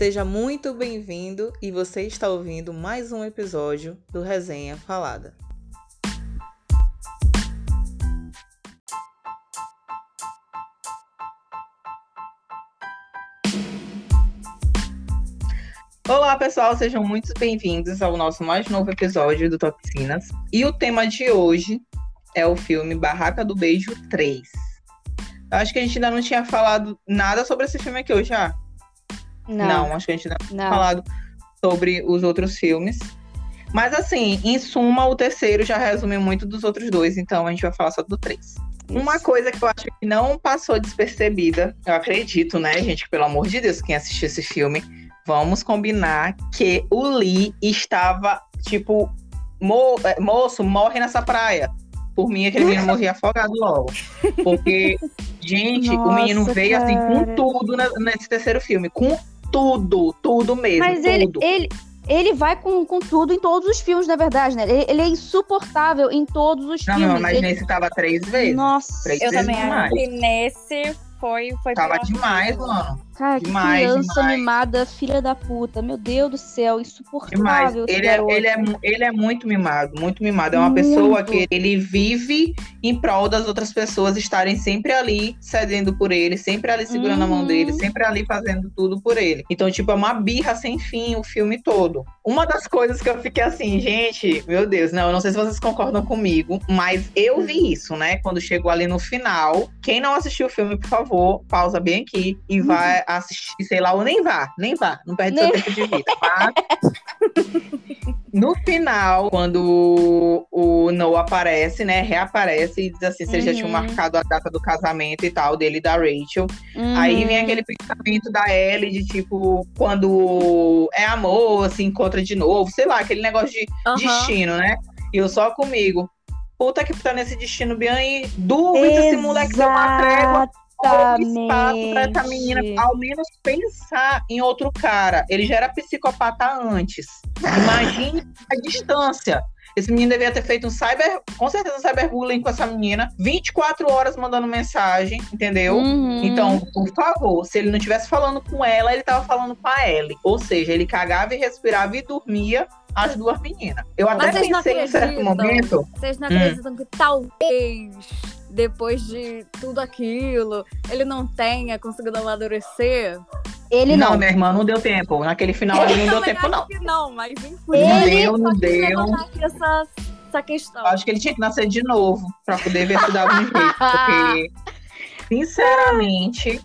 Seja muito bem-vindo e você está ouvindo mais um episódio do Resenha Falada. Olá, pessoal, sejam muito bem-vindos ao nosso mais novo episódio do Toxinas. E o tema de hoje é o filme Barraca do Beijo 3. Eu acho que a gente ainda não tinha falado nada sobre esse filme aqui hoje, já. Não, Não, acho que a gente não tinha Não. falado sobre os outros filmes. Mas assim, em suma, o terceiro já resume muito dos outros dois, então a gente vai falar só do três. Uma coisa que eu acho que não passou despercebida, eu acredito, né, gente, que pelo amor de Deus, quem assistiu esse filme, vamos combinar que o Lee estava, tipo, "Mo- eh, moço, morre nessa praia. Por mim, aquele menino morria afogado logo. Porque, gente, o menino Nossa, veio assim com cara. tudo ne- nesse terceiro filme. Com tudo, tudo mesmo. Mas ele, tudo. ele, ele vai com, com tudo em todos os filmes, na verdade, né? Ele, ele é insuportável em todos os Não, filmes. não, mas Ele- nesse tava três vezes. Nossa, Três Eu vezes também acho que nesse foi, foi Tava demais, mano. Cara, que demais, criança demais. mimada, filha da puta. Meu Deus do céu, insuportável. Ele é, ele, é, ele é muito mimado, muito mimado. É uma Muito. pessoa que ele vive em prol das outras pessoas estarem sempre ali cedendo por ele, sempre ali segurando a mão Uhum. dele, sempre ali fazendo tudo por ele. Então, tipo, é uma birra sem fim o filme todo. Uma das coisas que eu fiquei assim, gente, meu Deus, não, eu não sei se vocês concordam comigo, mas eu vi isso, né? Quando chegou ali no final. Quem não assistiu o filme, por favor, pausa bem aqui e vai assistir, sei lá, ou nem vá, nem vá, não perde seu Nem- tempo de vida. Mas no final, quando o Noah aparece, né? Reaparece e diz assim: se eles já tinham Uhum. marcado a data do casamento e tal, dele e da Rachel. Uhum. Aí vem aquele pensamento da Ellie de tipo, quando é amor, se encontra de novo, sei lá, aquele negócio de Aham. destino, né? E eu só comigo. Puta que tá nesse destino bem aí. Duvido esse moleque deu uma trégua ou um espaço pra essa menina ao menos pensar em outro cara. Ele já era psicopata antes. Imagine a distância. Esse menino devia ter feito um cyber, com certeza um cyberbullying com essa menina, 24 horas mandando mensagem, entendeu? Uhum. Então, por favor, se ele não estivesse falando com ela, ele tava falando com a Ellie. Ou seja, ele cagava e respirava e dormia as duas meninas. Eu até Mas não pensei em certo acreditam? momento. Vocês não Hum. acreditam que talvez, depois de tudo aquilo, ele não tenha conseguido amadurecer? Ele não, não. minha irmã, não deu tempo. Naquele final ali não deu tempo, não. que não, mas enfim. Não Ele- deu, não deu. levantar aqui essa, essa questão. Acho que ele tinha que nascer de novo pra poder ver se dava um jeito. Porque, sinceramente,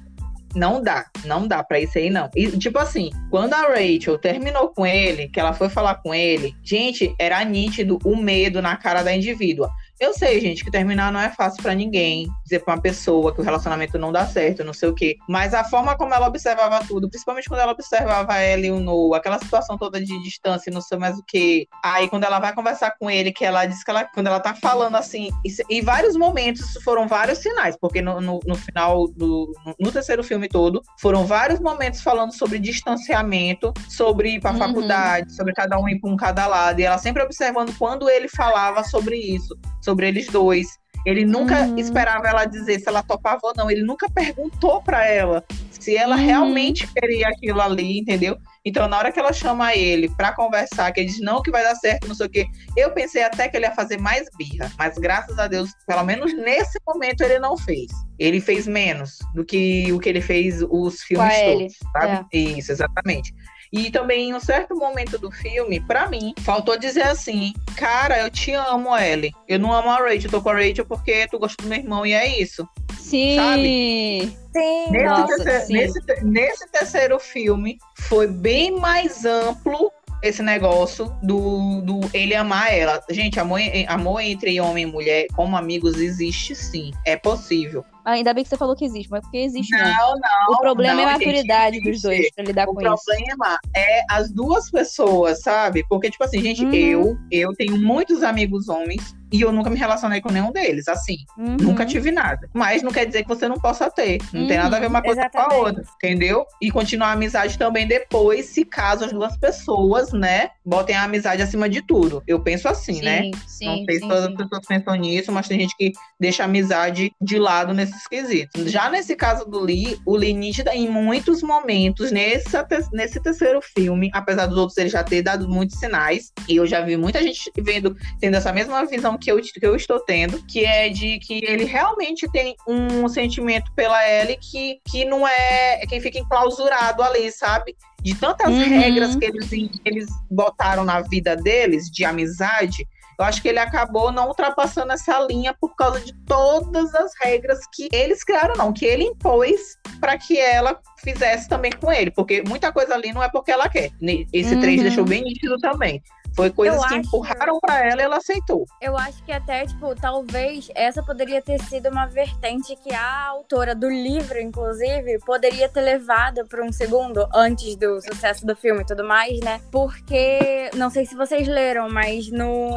não dá. Não dá pra isso aí, não. E, tipo assim, quando a Rachel terminou com ele, que ela foi falar com ele, gente, era nítido o medo na cara da indivídua. Eu sei, gente, que terminar não é fácil pra ninguém. Dizer pra uma pessoa que o relacionamento não dá certo, não sei o quê. Mas a forma como ela observava tudo, principalmente quando ela observava ela e o Noah, aquela situação toda de distância, e não sei mais o quê. Aí quando ela vai conversar com ele, que ela diz que ela, quando ela tá falando assim, em vários momentos foram vários sinais, porque no, no, no final do. No, no terceiro filme todo, foram vários momentos falando sobre distanciamento, sobre ir pra Uhum. faculdade, sobre cada um ir pra um cada lado. E ela sempre observando quando ele falava sobre isso, sobre eles dois. Ele nunca Uhum. esperava ela dizer se ela topava ou não. Ele nunca perguntou pra ela se ela Uhum. realmente queria aquilo ali, entendeu? Então, na hora que ela chama ele pra conversar, que ele diz não que vai dar certo, não sei o quê, eu pensei até que ele ia fazer mais birra. Mas graças a Deus, pelo menos nesse momento, ele não fez. Ele fez menos do que o que ele fez os filmes todos, sabe? Isso, exatamente. E também, em um certo momento do filme, pra mim, faltou dizer assim: Cara, eu te amo, Ellie. Eu não amo a Rachel, tô com a Rachel porque tu gosta do meu irmão e é isso. Sim. Sim, Nesse, Nossa, terceiro, sim. nesse, nesse terceiro filme, foi bem mais amplo esse negócio do, do ele amar ela. Gente, amor, amor entre homem e mulher, como amigos, existe sim. É possível. Ainda bem que você falou que existe, mas porque existe mesmo. Não, não. O problema é não, a gente, maturidade dos dois pra lidar O com isso. problema é as duas pessoas, sabe? Porque, tipo assim, gente, Uhum. eu, eu tenho muitos amigos homens e eu nunca me relacionei com nenhum deles, assim. Uhum. Nunca tive nada. Mas não quer dizer que você não possa ter. Não tem Uhum, nada a ver uma coisa com a exatamente. outra, entendeu? E continuar a amizade também depois, se caso as duas pessoas, né, botem a amizade acima de tudo. Eu penso assim, né? Sim, não sim, sei se sim, todas sim. as pessoas pensam nisso, mas tem gente que deixa a amizade de lado nesse esquisito. Já nesse caso do Lee, o Lee nítida em muitos momentos, nesse, nesse terceiro filme, apesar dos outros ele já ter dado muitos sinais, e eu já vi muita gente vendo, tendo essa mesma visão que eu, que eu estou tendo, que é de que ele realmente tem um sentimento pela Ellie que, que não é, é quem fica enclausurado ali, sabe? De tantas Uhum. regras que eles, que eles botaram na vida deles, de amizade, eu acho que ele acabou não ultrapassando essa linha por causa de todas as regras que eles criaram, não, que ele impôs para que ela fizesse também com ele, porque muita coisa ali não é porque ela quer. Esse Uhum. 3 deixou bem nítido também. Foi coisas Eu que acho- empurraram para ela e ela aceitou. Eu acho que até, tipo, talvez essa poderia ter sido uma vertente que a autora do livro, inclusive, poderia ter levado para um segundo antes do sucesso do filme e tudo mais, né? Porque, não sei se vocês leram, mas no.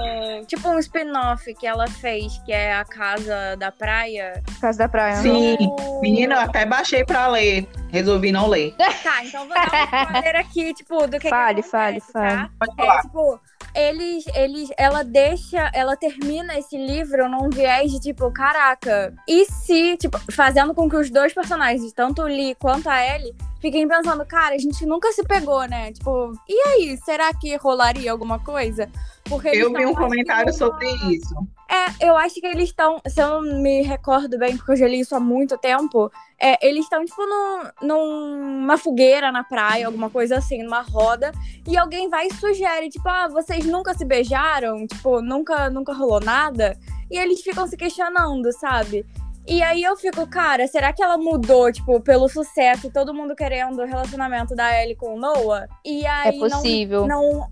Tipo, um spin-off que ela fez, que é a Casa da Praia. Casa da praia. Sim. no- Menina, eu até baixei para ler, resolvi não ler. Tá, então vou dar um spoiler aqui, tipo, do que Fale, que fale, acontece, fale. Tá? Pode É, tipo, eles, eles, ela deixa, ela termina esse livro num viés de tipo, caraca, e se, tipo, fazendo com que os dois personagens, tanto o Lee quanto a Ellie, fiquem pensando, cara, a gente nunca se pegou, né? Tipo, e aí, será que rolaria alguma coisa? Porque Eu vi um comentário numa- sobre isso. é, eu acho que eles estão, se eu não me recordo bem, porque eu já li isso há muito tempo, é, eles estão, tipo, num- numa fogueira na praia, alguma coisa assim, numa roda, e alguém vai e sugere, tipo, ah, vocês nunca se beijaram? Tipo, nunca, nunca rolou nada? E eles ficam se questionando, sabe? E aí eu fico, cara, será que ela mudou, tipo, pelo sucesso e todo mundo querendo o relacionamento da Ellie com o Noah? E É aí não- possível. não, não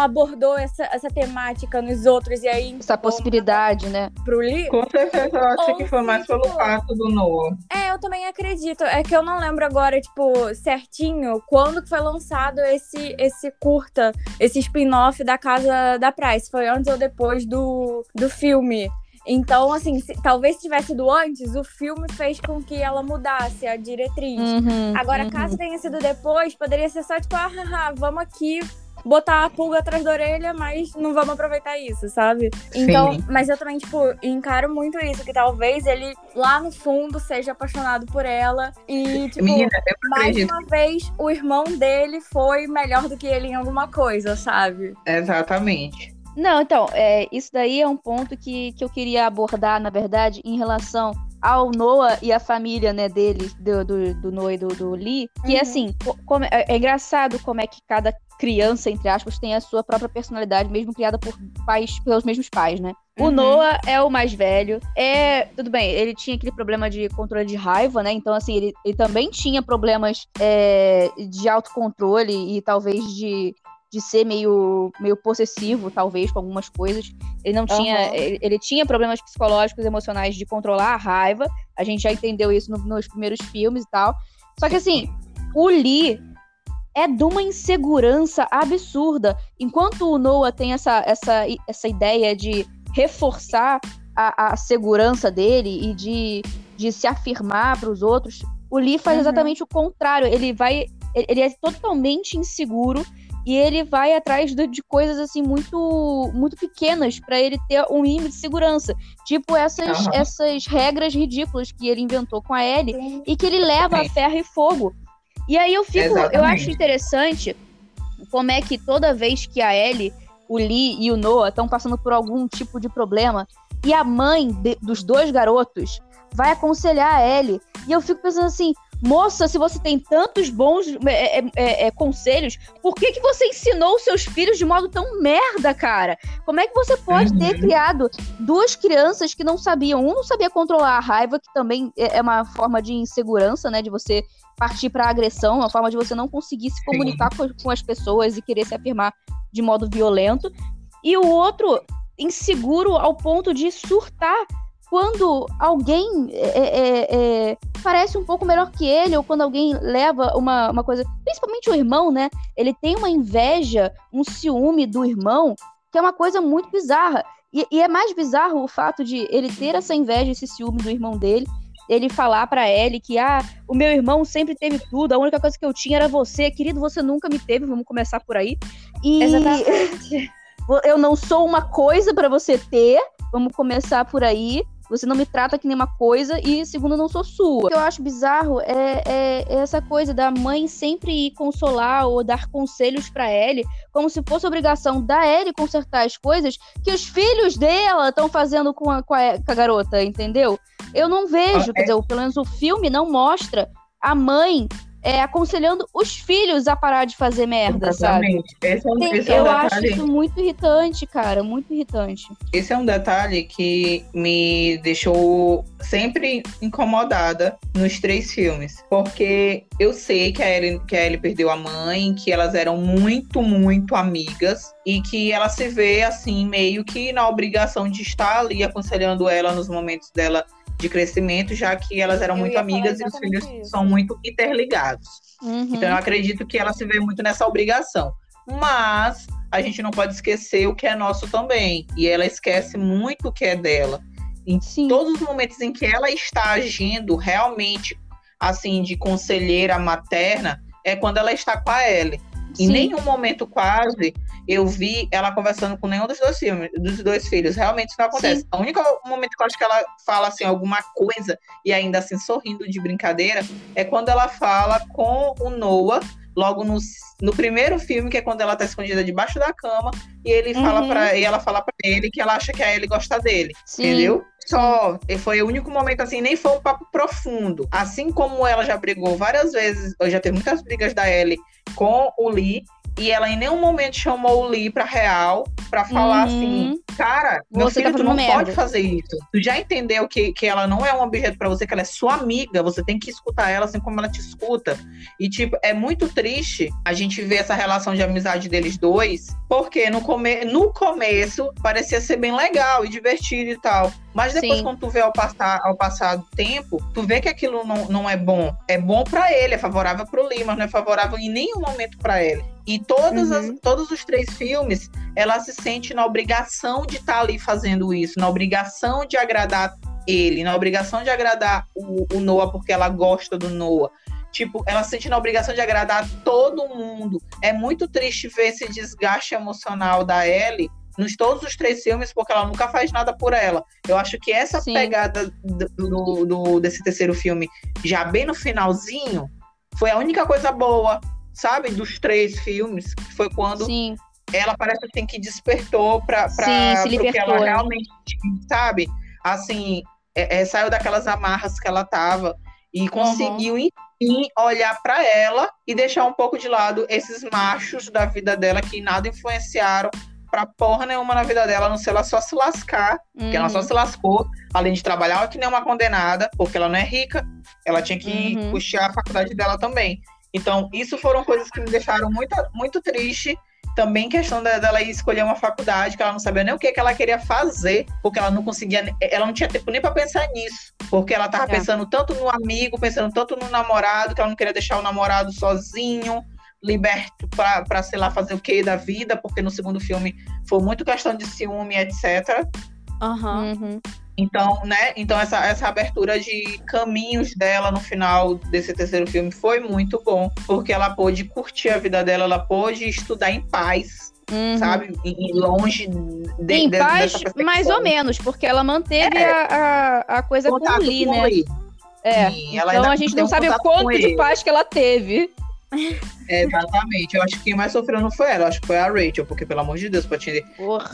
abordou essa, essa temática nos outros, e aí Essa possibilidade, né? pro Lee? Com certeza, eu acho Ou que foi mais pelo fato do Noah. É, eu também acredito. É que eu não lembro agora, tipo, certinho quando que foi lançado esse, esse curta, esse spin-off da Casa da Praia. Se foi antes ou depois do, do filme. Então, assim, se- talvez se tivesse sido antes, o filme fez com que ela mudasse a diretriz. Uhum, Agora, uhum. caso tenha sido depois, poderia ser só tipo, ah, haha, vamos aqui botar a pulga atrás da orelha, mas não vamos aproveitar isso, sabe? Então, Sim. mas eu também, tipo, encaro muito isso, que talvez ele lá no fundo seja apaixonado por ela e, tipo, Menina, mais uma vez o irmão dele foi melhor do que ele em alguma coisa, sabe? Exatamente. Não, então, é, isso daí é um ponto que, que eu queria abordar, na verdade, em relação ao Noah e a família, né, dele, do, do, do Noah e do, do Lee, que Uhum. assim, co- como- é, é engraçado como é que cada criança, entre aspas, tem a sua própria personalidade, mesmo criada por pais, pelos mesmos pais, né? O Uhum. Noah é o mais velho. É, tudo bem, ele tinha aquele problema de controle de raiva, né? Então, assim, ele, ele também tinha problemas é, de autocontrole e talvez de, de ser meio, meio possessivo, talvez, com algumas coisas. Ele não tinha. Aham. Ele, ele tinha problemas psicológicos, emocionais de controlar a raiva. A gente já entendeu isso no- nos primeiros filmes e tal. Só que assim, o Lee é de uma insegurança absurda. Enquanto o Noah tem essa, essa, essa ideia de reforçar a, a segurança dele e de, de se afirmar para os outros, o Lee faz Uhum. exatamente o contrário. Ele vai. Ele é totalmente inseguro e ele vai atrás de, de coisas assim muito muito pequenas para ele ter um mínimo de segurança. Tipo essas, Aham. essas regras ridículas que ele inventou com a Ellie Sim. e que ele leva a ferro e fogo. E aí eu fico, eu Exatamente. acho interessante como é que toda vez que a Ellie, o Lee e o Noah estão passando por algum tipo de problema e a mãe de- dos dois garotos vai aconselhar a Ellie. E eu fico pensando assim, moça, se você tem tantos bons é, é, é, é, conselhos, por que, que você ensinou seus filhos de modo tão merda, cara? Como é que você pode ter Uhum. criado duas crianças que não sabiam? Um não sabia controlar a raiva, que também é é uma forma de insegurança, né? De você partir para agressão, uma forma de você não conseguir se comunicar com, com as pessoas e querer se afirmar de modo violento. E o outro inseguro ao ponto de surtar quando alguém é, é, é, parece um pouco melhor que ele, ou quando alguém leva uma, uma coisa. Principalmente o irmão, né? Ele tem uma inveja, um ciúme do irmão, que é uma coisa muito bizarra. E, e é mais bizarro o fato de ele ter essa inveja, esse ciúme do irmão dele. Ele falar pra Ellie que, ah, o meu irmão sempre teve tudo, a única coisa que eu tinha era você. Querido, você nunca me teve, vamos começar por aí. E Exatamente. eu não sou uma coisa pra você ter, vamos começar por aí. Você não me trata que nem uma coisa e segundo, não sou sua. O que eu acho bizarro é, é, é essa coisa da mãe sempre ir consolar ou dar conselhos para Ellie, como se fosse obrigação da Ellie consertar as coisas que os filhos dela estão fazendo com a, com, a, com a garota, entendeu? Eu não vejo, quer dizer, pelo menos o filme não mostra a mãe é, aconselhando os filhos a parar de fazer merda, Exatamente. sabe? Esse é um, esse é um eu detalhe... acho isso muito irritante, cara, muito irritante. Esse é um detalhe que me deixou sempre incomodada nos três filmes, porque eu sei que a Ellie, que a Ellie perdeu a mãe, que elas eram muito, muito amigas e que ela se vê assim meio que na obrigação de estar ali aconselhando ela nos momentos dela de crescimento, já que elas eram eu muito amigas e os filhos isso. são muito interligados. Uhum. Então eu acredito que ela se vê muito nessa obrigação. Mas a gente não pode esquecer o que é nosso também. E ela esquece muito o que é dela. Em Sim. todos os momentos em que ela está agindo realmente assim de conselheira materna, é quando ela está com a Ellie. Em nenhum momento quase eu vi ela conversando com nenhum dos dois filmes, dos dois filhos. Realmente isso não acontece. Sim. O único momento que eu acho que ela fala assim alguma coisa e ainda assim sorrindo de brincadeira é quando ela fala com o Noah logo no, no primeiro filme, que é quando ela tá escondida debaixo da cama, e ele uhum. fala para e ela fala para ele que ela acha que a ele gosta dele. Sim. Entendeu? Só foi o único momento assim, nem foi um papo profundo. Assim como ela já brigou várias vezes, eu já teve muitas brigas da Ellie com o Lee, e ela em nenhum momento chamou o Lee pra real pra falar uhum. assim, cara, meu você tá filho, tá tu não merda. pode fazer isso. Tu já entendeu que, que ela não é um objeto para você, que ela é sua amiga, você tem que escutar ela assim como ela te escuta. E, tipo, é muito triste a gente ver essa relação de amizade deles dois, porque no, come no começo parecia ser bem legal e divertido e tal. Mas depois, Sim. quando tu vê ao passar, ao passar do tempo, tu vê que aquilo não, não é bom. É bom para ele, é favorável pro Lee, mas não é favorável em nenhum momento para ele. E todos, uhum. as, todos os três filmes, ela se sente na obrigação de estar tá ali fazendo isso, na obrigação de agradar ele, na obrigação de agradar o, o Noah porque ela gosta do Noah. Tipo, ela se sente na obrigação de agradar todo mundo. É muito triste ver esse desgaste emocional da Ellie nos todos os três filmes, porque ela nunca faz nada por ela. Eu acho que essa Sim. pegada do, do, do, desse terceiro filme, já bem no finalzinho, foi a única coisa boa sabe, dos três filmes, que foi quando Sim. ela parece assim que despertou para para que ela né? realmente, sabe, assim, é, é, saiu daquelas amarras que ela tava e conseguiu uhum. enfim olhar para ela e deixar um pouco de lado esses machos da vida dela que nada influenciaram pra porra nenhuma na vida dela, a não ser ela só se lascar, uhum. que ela só uhum. se lascou, além de trabalhar que nem uma condenada, porque ela não é rica, ela tinha que uhum. puxar a faculdade dela também. Então, isso foram coisas que me deixaram muito, muito triste. Também questão dela escolher uma faculdade que ela não sabia nem o que, que ela queria fazer, porque ela não conseguia, ela não tinha tempo nem para pensar nisso, porque ela estava é. pensando tanto no amigo, pensando tanto no namorado, que ela não queria deixar o namorado sozinho, liberto para, sei lá, fazer o que da vida, porque no segundo filme foi muito questão de ciúme, etc. Uhum. uhum. Então, né? Então essa, essa abertura de caminhos dela no final desse terceiro filme foi muito bom, porque ela pôde curtir a vida dela, ela pôde estudar em paz. Uhum. Sabe? E longe de, em de, paz, mais ou menos, porque ela manteve é. a, a, a, coisa Contato com o Lee, né? Lee. É. Sim, então a gente não sabe o quanto de paz que ela teve. É, exatamente. Eu acho que quem mais sofreu não foi ela, acho que foi a Rachel, porque, pelo amor de Deus, pra te,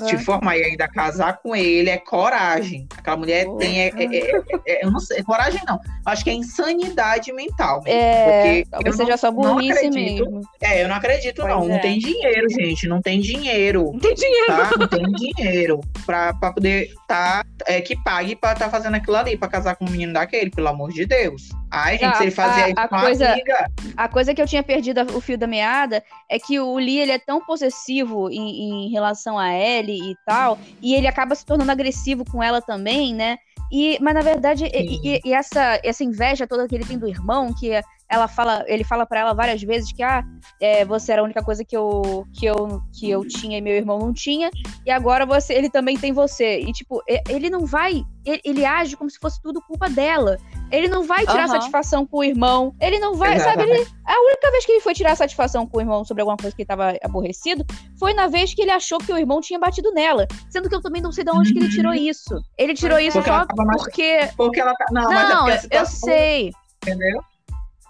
te formar e ainda casar com ele é coragem. Aquela mulher Porra. tem. É, é, é, é, eu não sei, coragem não. Acho que é insanidade mental. Mesmo, é, talvez seja só burrice mesmo. É, eu não acredito, pois não. Não tem dinheiro, gente. Não tem dinheiro. Não tem dinheiro. Tá? Não tem dinheiro pra, pra poder tá, é, que pague pra estar tá fazendo aquilo ali, pra casar com um menino daquele, pelo amor de Deus. Ai, gente, se ele fazia a, isso a coisa, amiga. A coisa que eu tinha perdido o fio da meada é que o Lee ele é tão possessivo em, em relação a Ellie e tal, e ele acaba se tornando agressivo com ela também, né? E, mas na verdade, e, e, essa, essa inveja toda que ele tem do irmão, que ela fala, ele fala para ela várias vezes que ah, é, você era a única coisa que eu, que eu que eu tinha e meu irmão não tinha, e agora você, ele também tem você. E tipo, ele não vai, ele, ele age como se fosse tudo culpa dela. Ele não vai tirar Aham. satisfação com o irmão. Ele não vai, sabe? Ele, a única vez que ele foi tirar satisfação com o irmão sobre alguma coisa que ele tava aborrecido foi na vez que ele achou que o irmão tinha batido nela. Sendo que eu também não sei de onde que ele tirou isso. Ele tirou isso Porque ela só mais- porque. Porque ela tá. Não, mas é Não, a eu, sei. Entendeu?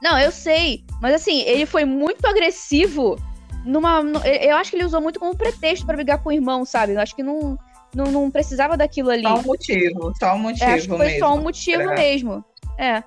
Não, eu sei. Mas assim, ele foi muito agressivo numa. eu acho que ele usou muito como pretexto pra brigar com o irmão, sabe? Eu acho que não, não, não precisava daquilo ali. Só um motivo. Só um motivo É, acho que foi mesmo. só um motivo É. mesmo. É.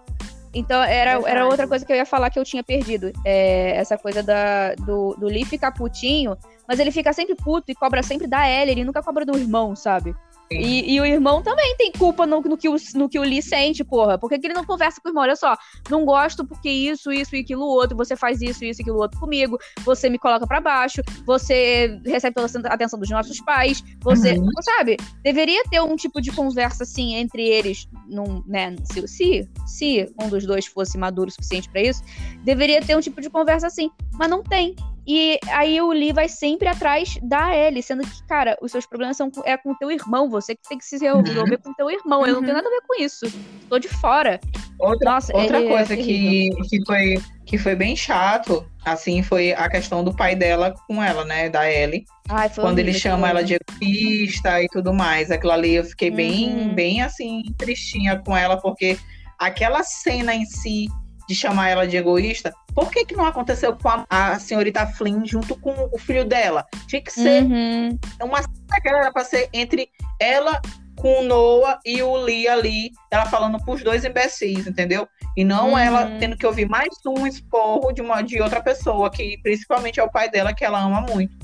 Então, era, era outra coisa que eu ia falar que eu tinha perdido. É, essa coisa da, do, do Lee ficar putinho, mas ele fica sempre puto e cobra sempre da Ellie, ele nunca cobra do irmão, sabe? E, e o irmão também tem culpa no, no, que o, no que o Lee sente, porra. Por que, que ele não conversa com o irmão? Olha só, não gosto porque isso, isso e aquilo outro, você faz isso, isso e aquilo outro comigo, você me coloca pra baixo, você recebe toda a atenção dos nossos pais, você, Uhum. sabe? Deveria ter um tipo de conversa assim entre eles, num, né? Se, se, se um dos dois fosse maduro o suficiente pra isso, deveria ter um tipo de conversa assim, mas não tem. E aí o Lee vai sempre atrás da Ellie, sendo que, cara, os seus problemas são com, é com o teu irmão, você que tem que se resolver com o teu irmão. Eu não tenho Uhum. nada a ver com isso. Tô de fora. Outra, Nossa, outra ele é coisa que, que, foi, que foi bem chato, assim, foi a questão do pai dela com ela, né? Da Ellie. Ai, foi quando ele horrível chama aquilo ela de egoísta e tudo mais. Aquilo ali eu fiquei bem, Uhum. bem assim, tristinha com ela, porque aquela cena em si de chamar ela de egoísta, por que, que não aconteceu com a, a senhorita Flynn junto com o filho dela? Tinha que ser Uhum. uma cena que era pra ser entre ela com o Noah e o Lee ali, ela falando pros dois imbecis, entendeu? E não Uhum. ela tendo que ouvir mais um esporro de, uma, de outra pessoa, que principalmente é o pai dela, que ela ama muito.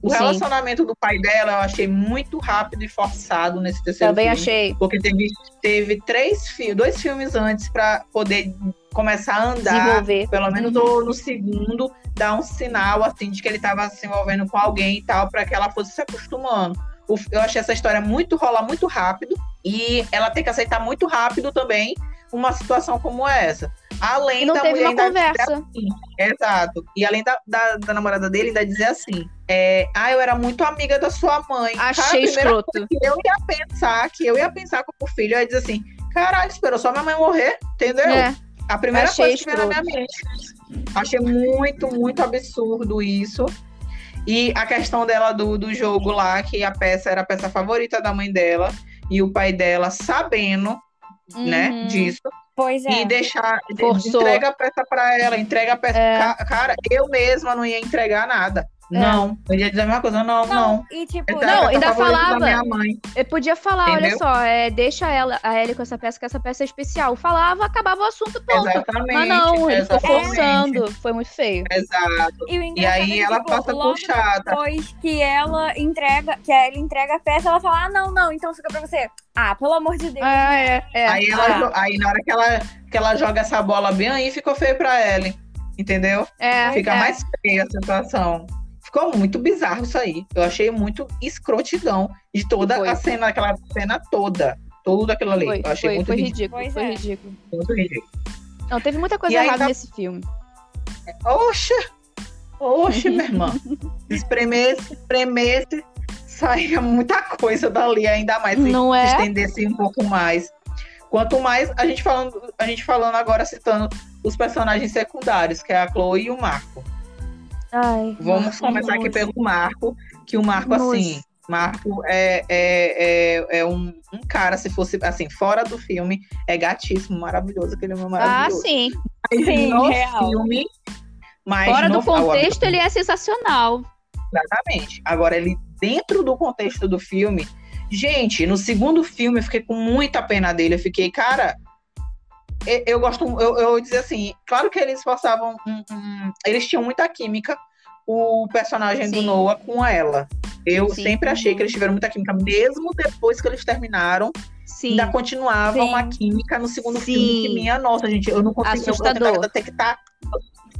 O Sim. relacionamento do pai dela eu achei muito rápido e forçado nesse terceiro Também filme. achei. Porque teve, teve três fi dois filmes antes pra poder começar a andar Desenvolver. pelo menos no, no segundo, dá um sinal assim de que ele estava se envolvendo com alguém e tal, para que ela fosse se acostumando. Eu achei essa história muito rolar muito rápido e ela tem que aceitar muito rápido também uma situação como essa. Além E não da teve mulher uma conversa. assim, exato. E além da, da, da namorada dele ainda dizer assim: é, ah, eu era muito amiga da sua mãe. Cara, Achei primeira escroto. eu ia pensar, que eu ia pensar como filho, eu ia dizer assim: caralho, esperou só minha mãe morrer, entendeu? É. A primeira Achei coisa que veio na minha mente. Achei muito, muito absurdo isso. E a questão dela do, do jogo lá, que a peça era a peça favorita da mãe dela, e o pai dela sabendo, né, Uhum. disso, Pois é. e deixar, de- Forçou. entrega a peça pra ela, entrega a peça. É. Ca- Cara, eu mesma não ia entregar nada. Não. Eu ia dizer a mesma coisa, não, não. E tipo, Essa é a Não, ainda falava. Da minha mãe. Eu podia falar, olha Entendeu? só, é, deixa ela, a Ellie com essa peça, que essa peça é especial. Falava, acabava o assunto, pronto. Exatamente. Mas não, ele ficou forçando. Foi muito feio. Exato. e, E é aí que, ela tipo, passa chata. depois que ela entrega, que ela entrega a peça, ela fala: Ah, não, não, então fica pra você. Ah, pelo amor de Deus. Ah, é, é. Aí, ela, Ah, aí na hora que ela, que ela joga essa bola bem aí, ficou feio pra Ellen. Entendeu? é, Fica é. mais feia a situação. Ficou muito bizarro isso aí. Eu achei muito escrotidão de toda Foi. a cena, aquela cena toda. Tudo aquilo ali. Foi, eu achei foi, muito foi ridículo. foi é. ridículo. Muito ridículo. Não, teve muita coisa E errada tá- nesse filme. Oxe! Oxe, minha irmã. Se espremesse, espremesse, saía muita coisa dali, ainda mais. Se Não se é? estendesse um pouco mais. Quanto mais a gente falando, a gente falando agora, citando os personagens secundários, que é a Chloe e o Marco. Ai, Vamos nossa, começar aqui pelo Marco, que o Marco, Nossa. assim, Marco é, é, é, é um, um cara, se fosse, assim, fora do filme, é gatíssimo, maravilhoso, aquele homem Ah, maravilhoso. sim. Mas Sim, no real. filme, mas Fora no, do contexto, ele é sensacional. Exatamente. Agora, ele dentro do contexto do filme, gente, no segundo filme eu fiquei com muita pena dele. Eu fiquei, cara, eu, gosto, eu, eu dizer assim, claro que eles passavam, um- um- eles tinham muita química, o personagem do Sim. Noah com ela. Eu Sim. sempre achei que eles tiveram muita química, mesmo depois que eles terminaram, Sim. ainda continuava Sim. uma química no segundo filme que minha nossa, gente, eu não conseguia eu, eu detectar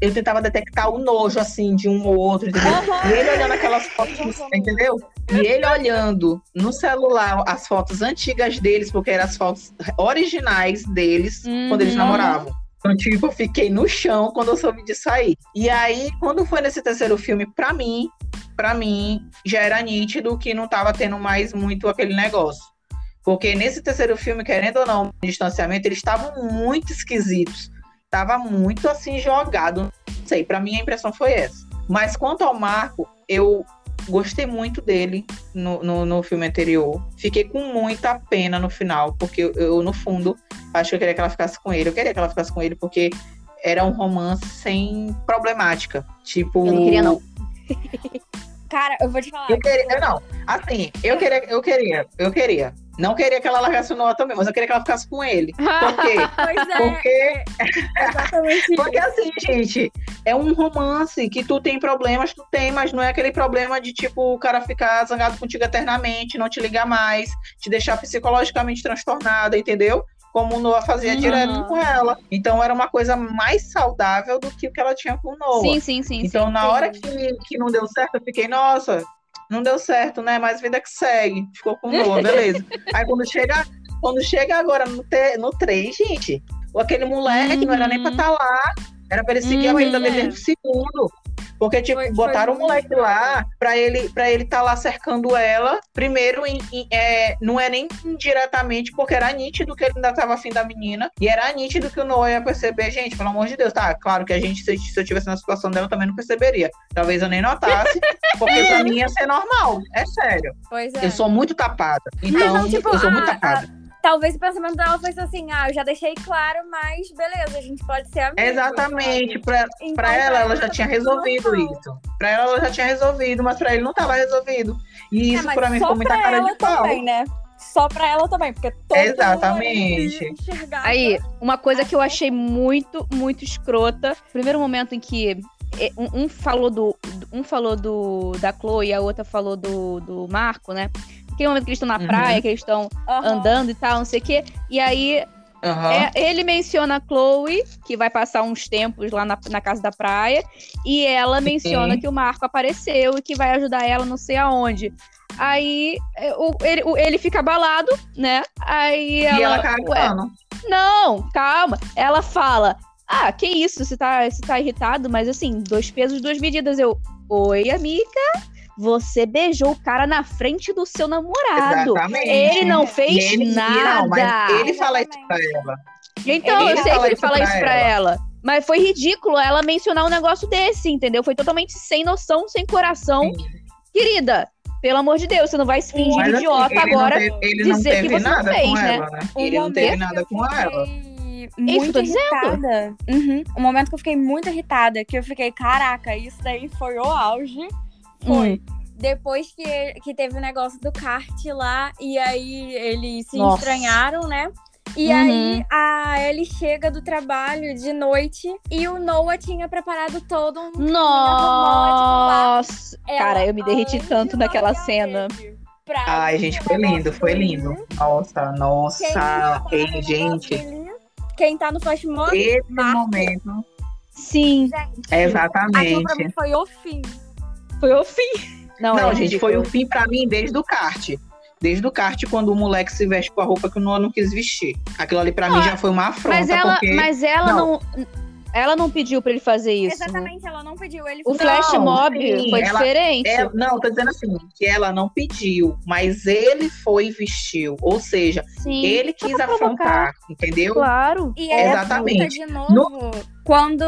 eu tentava detectar o nojo assim de um ou outro? Aham. E ele olhando aquelas fotos, entendeu? E ele olhando no celular as fotos antigas deles, porque eram as fotos originais deles quando eles Uhum. namoravam. Então, tipo, eu fiquei no chão quando eu soube disso aí. E aí, quando foi nesse terceiro filme, pra mim, pra mim, já era nítido que não tava tendo mais muito aquele negócio. Porque nesse terceiro filme, querendo ou não, distanciamento, eles estavam muito esquisitos. Tava muito assim jogado. Não sei, pra mim a impressão foi essa. Mas quanto ao Marco, eu gostei muito dele no, no, no filme anterior. Fiquei com muita pena no final, porque eu, eu, no fundo, acho que eu queria que ela ficasse com ele. Eu queria que ela ficasse com ele, porque era um romance sem problemática. Tipo. Eu não queria, não. Cara, eu vou te falar. Eu queria, não, assim, eu queria, eu queria, eu queria. Não queria que ela largasse o Noah também, mas eu queria que ela ficasse com ele. Por quê? Pois é. Porque, Exatamente porque assim, gente, é um romance que tu tem problemas, tu tem, mas não é aquele problema de, tipo, o cara ficar zangado contigo eternamente, não te ligar mais, te deixar psicologicamente transtornada, entendeu? Como o Noah fazia Uhum. direto com ela. Então era uma coisa mais saudável do que o que ela tinha com o Noah. Sim, sim, sim. Então, sim. na hora que, que não deu certo, eu fiquei, nossa, não deu certo, né? Mas vida que segue. Ficou com Noah, beleza. Aí quando chega, quando chega agora no, te, no 3, gente, aquele moleque não era nem pra Uhum. estar lá. Era pra ele seguir a vida dele desde o segundo. Porque, tipo, Foi- foi botaram o muito moleque lá pra ele pra ele tá lá cercando ela. Primeiro, em- em- é, não é nem indiretamente, porque era nítido que ele ainda tava afim da menina. E era nítido que o Noah ia perceber, gente, pelo amor de Deus, tá? Claro que a gente, se, se eu tivesse na situação dela, eu também não perceberia. Talvez eu nem notasse, porque pra mim ia ser normal. É sério. Pois é. Eu sou muito tapada. Então, não, tipo, eu sou muito tapada. Talvez o pensamento dela fosse assim, ah, eu já deixei claro, mas beleza, a gente pode ser amigos. Exatamente. Pra, Então, Pra ela, ela já também tinha foi resolvido normal. isso. Pra ela, ela já tinha resolvido, mas pra ele não tava resolvido. E É, isso mas pra mim ficou muita cara ela de pau. também, né? Só pra ela também, porque todo Exatamente. Aí, uma coisa que eu achei muito, muito escrota. Primeiro momento em que é, um, um falou do. Um falou do da Chloe e a outra falou do, do Marco, né? Aquele momento que eles estão na Uhum. praia, que eles estão Aham. andando e tal, não sei o quê. E aí, Aham. é, ele menciona a Chloe, que vai passar uns tempos lá na, na casa da praia. E ela menciona Sim. que o Marco apareceu e que vai ajudar ela não sei aonde. Aí é, o- ele, o- ele fica abalado, né? Aí E ela ela. Ué, cagando. não, calma. Ela fala: Ah, que isso? Você tá, você tá irritado, mas assim, dois pesos, duas medidas. Eu, oi, amiga. Você beijou o cara na frente do seu namorado. Exatamente. Ele não fez ele, nada. Não, mas ele fala isso pra ela. Então, Ele eu sei que ele isso fala isso pra ela. Mas foi ridículo ela mencionar um negócio desse, entendeu? Foi totalmente sem noção, sem coração. Querida, pelo amor de Deus, você não vai se fingir Mas, assim, idiota ele agora. Não teve, ele não dizer que você não fez, com né? ela, né? Um Ele não teve nada com ela. Isso, Muito dizendo. irritada. Uhum. Um momento que eu fiquei muito irritada, que eu fiquei, caraca, isso daí foi o auge. Foi. Hum. Depois que, que teve o negócio do kart lá, e aí eles se Nossa. estranharam, né? E Uhum. aí a Ellie chega do trabalho de noite e o Noah tinha preparado todo um Nossa! Ela, Cara, eu me derreti tanto naquela cena. Ai, gente, foi lindo, foi do lindo. Nossa, quem nossa. no Ei, gente, Quem tá no flash mob, esse momento. Sim, gente. Aquilo pra Exatamente. mim foi o fim. Foi o fim. Não, Não, é gente, foi o fim pra mim desde o kart. Desde o kart, quando o moleque se veste com a roupa que o Noah não quis vestir. Aquilo ali pra Não, mim já foi uma afronta, Mas ela, porque... mas ela Não. não. Ela não pediu pra ele fazer isso. né? Exatamente, ela não pediu. Ele O flash Não, mob sim, foi ela- diferente. Ela- não, tô dizendo assim, que ela não pediu, mas ele foi e vestiu. Ou seja, Sim. ele quis afrontar, entendeu? Claro. E é Exatamente. de novo quando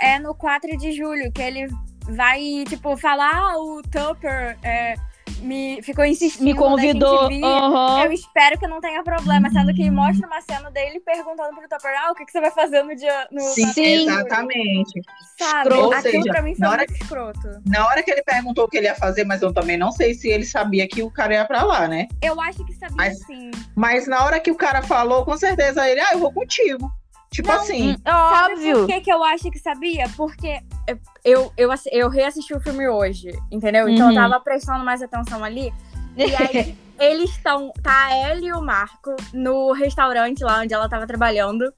é no 4 de julho, que ele vai, tipo, falar, ah, o Tupper é, me ficou insistindo. Me da convidou. Aham. Eu espero que não tenha problema, sendo que mostra uma cena dele perguntando pro Tupper, ah, o que, que você vai fazer no dia. No Sim, 4 de julho?" exatamente. Sabe? Escroto. Aquilo seja, pra mim foi na hora muito escroto. Na hora que ele perguntou o que ele ia fazer, mas eu também não sei se ele sabia que o cara ia pra lá, né? Eu acho que sabia Mas- sim. Mas na hora que o cara falou, com certeza ele, ah, eu vou contigo. Tipo Não, assim, Sabe Óbvio. por que, que eu acho que sabia? Porque eu, eu, eu reassisti o filme hoje, entendeu? Então Uhum. eu tava prestando mais atenção ali. E aí, eles estão. Tá a Ellie e o Marco no restaurante lá onde ela tava trabalhando.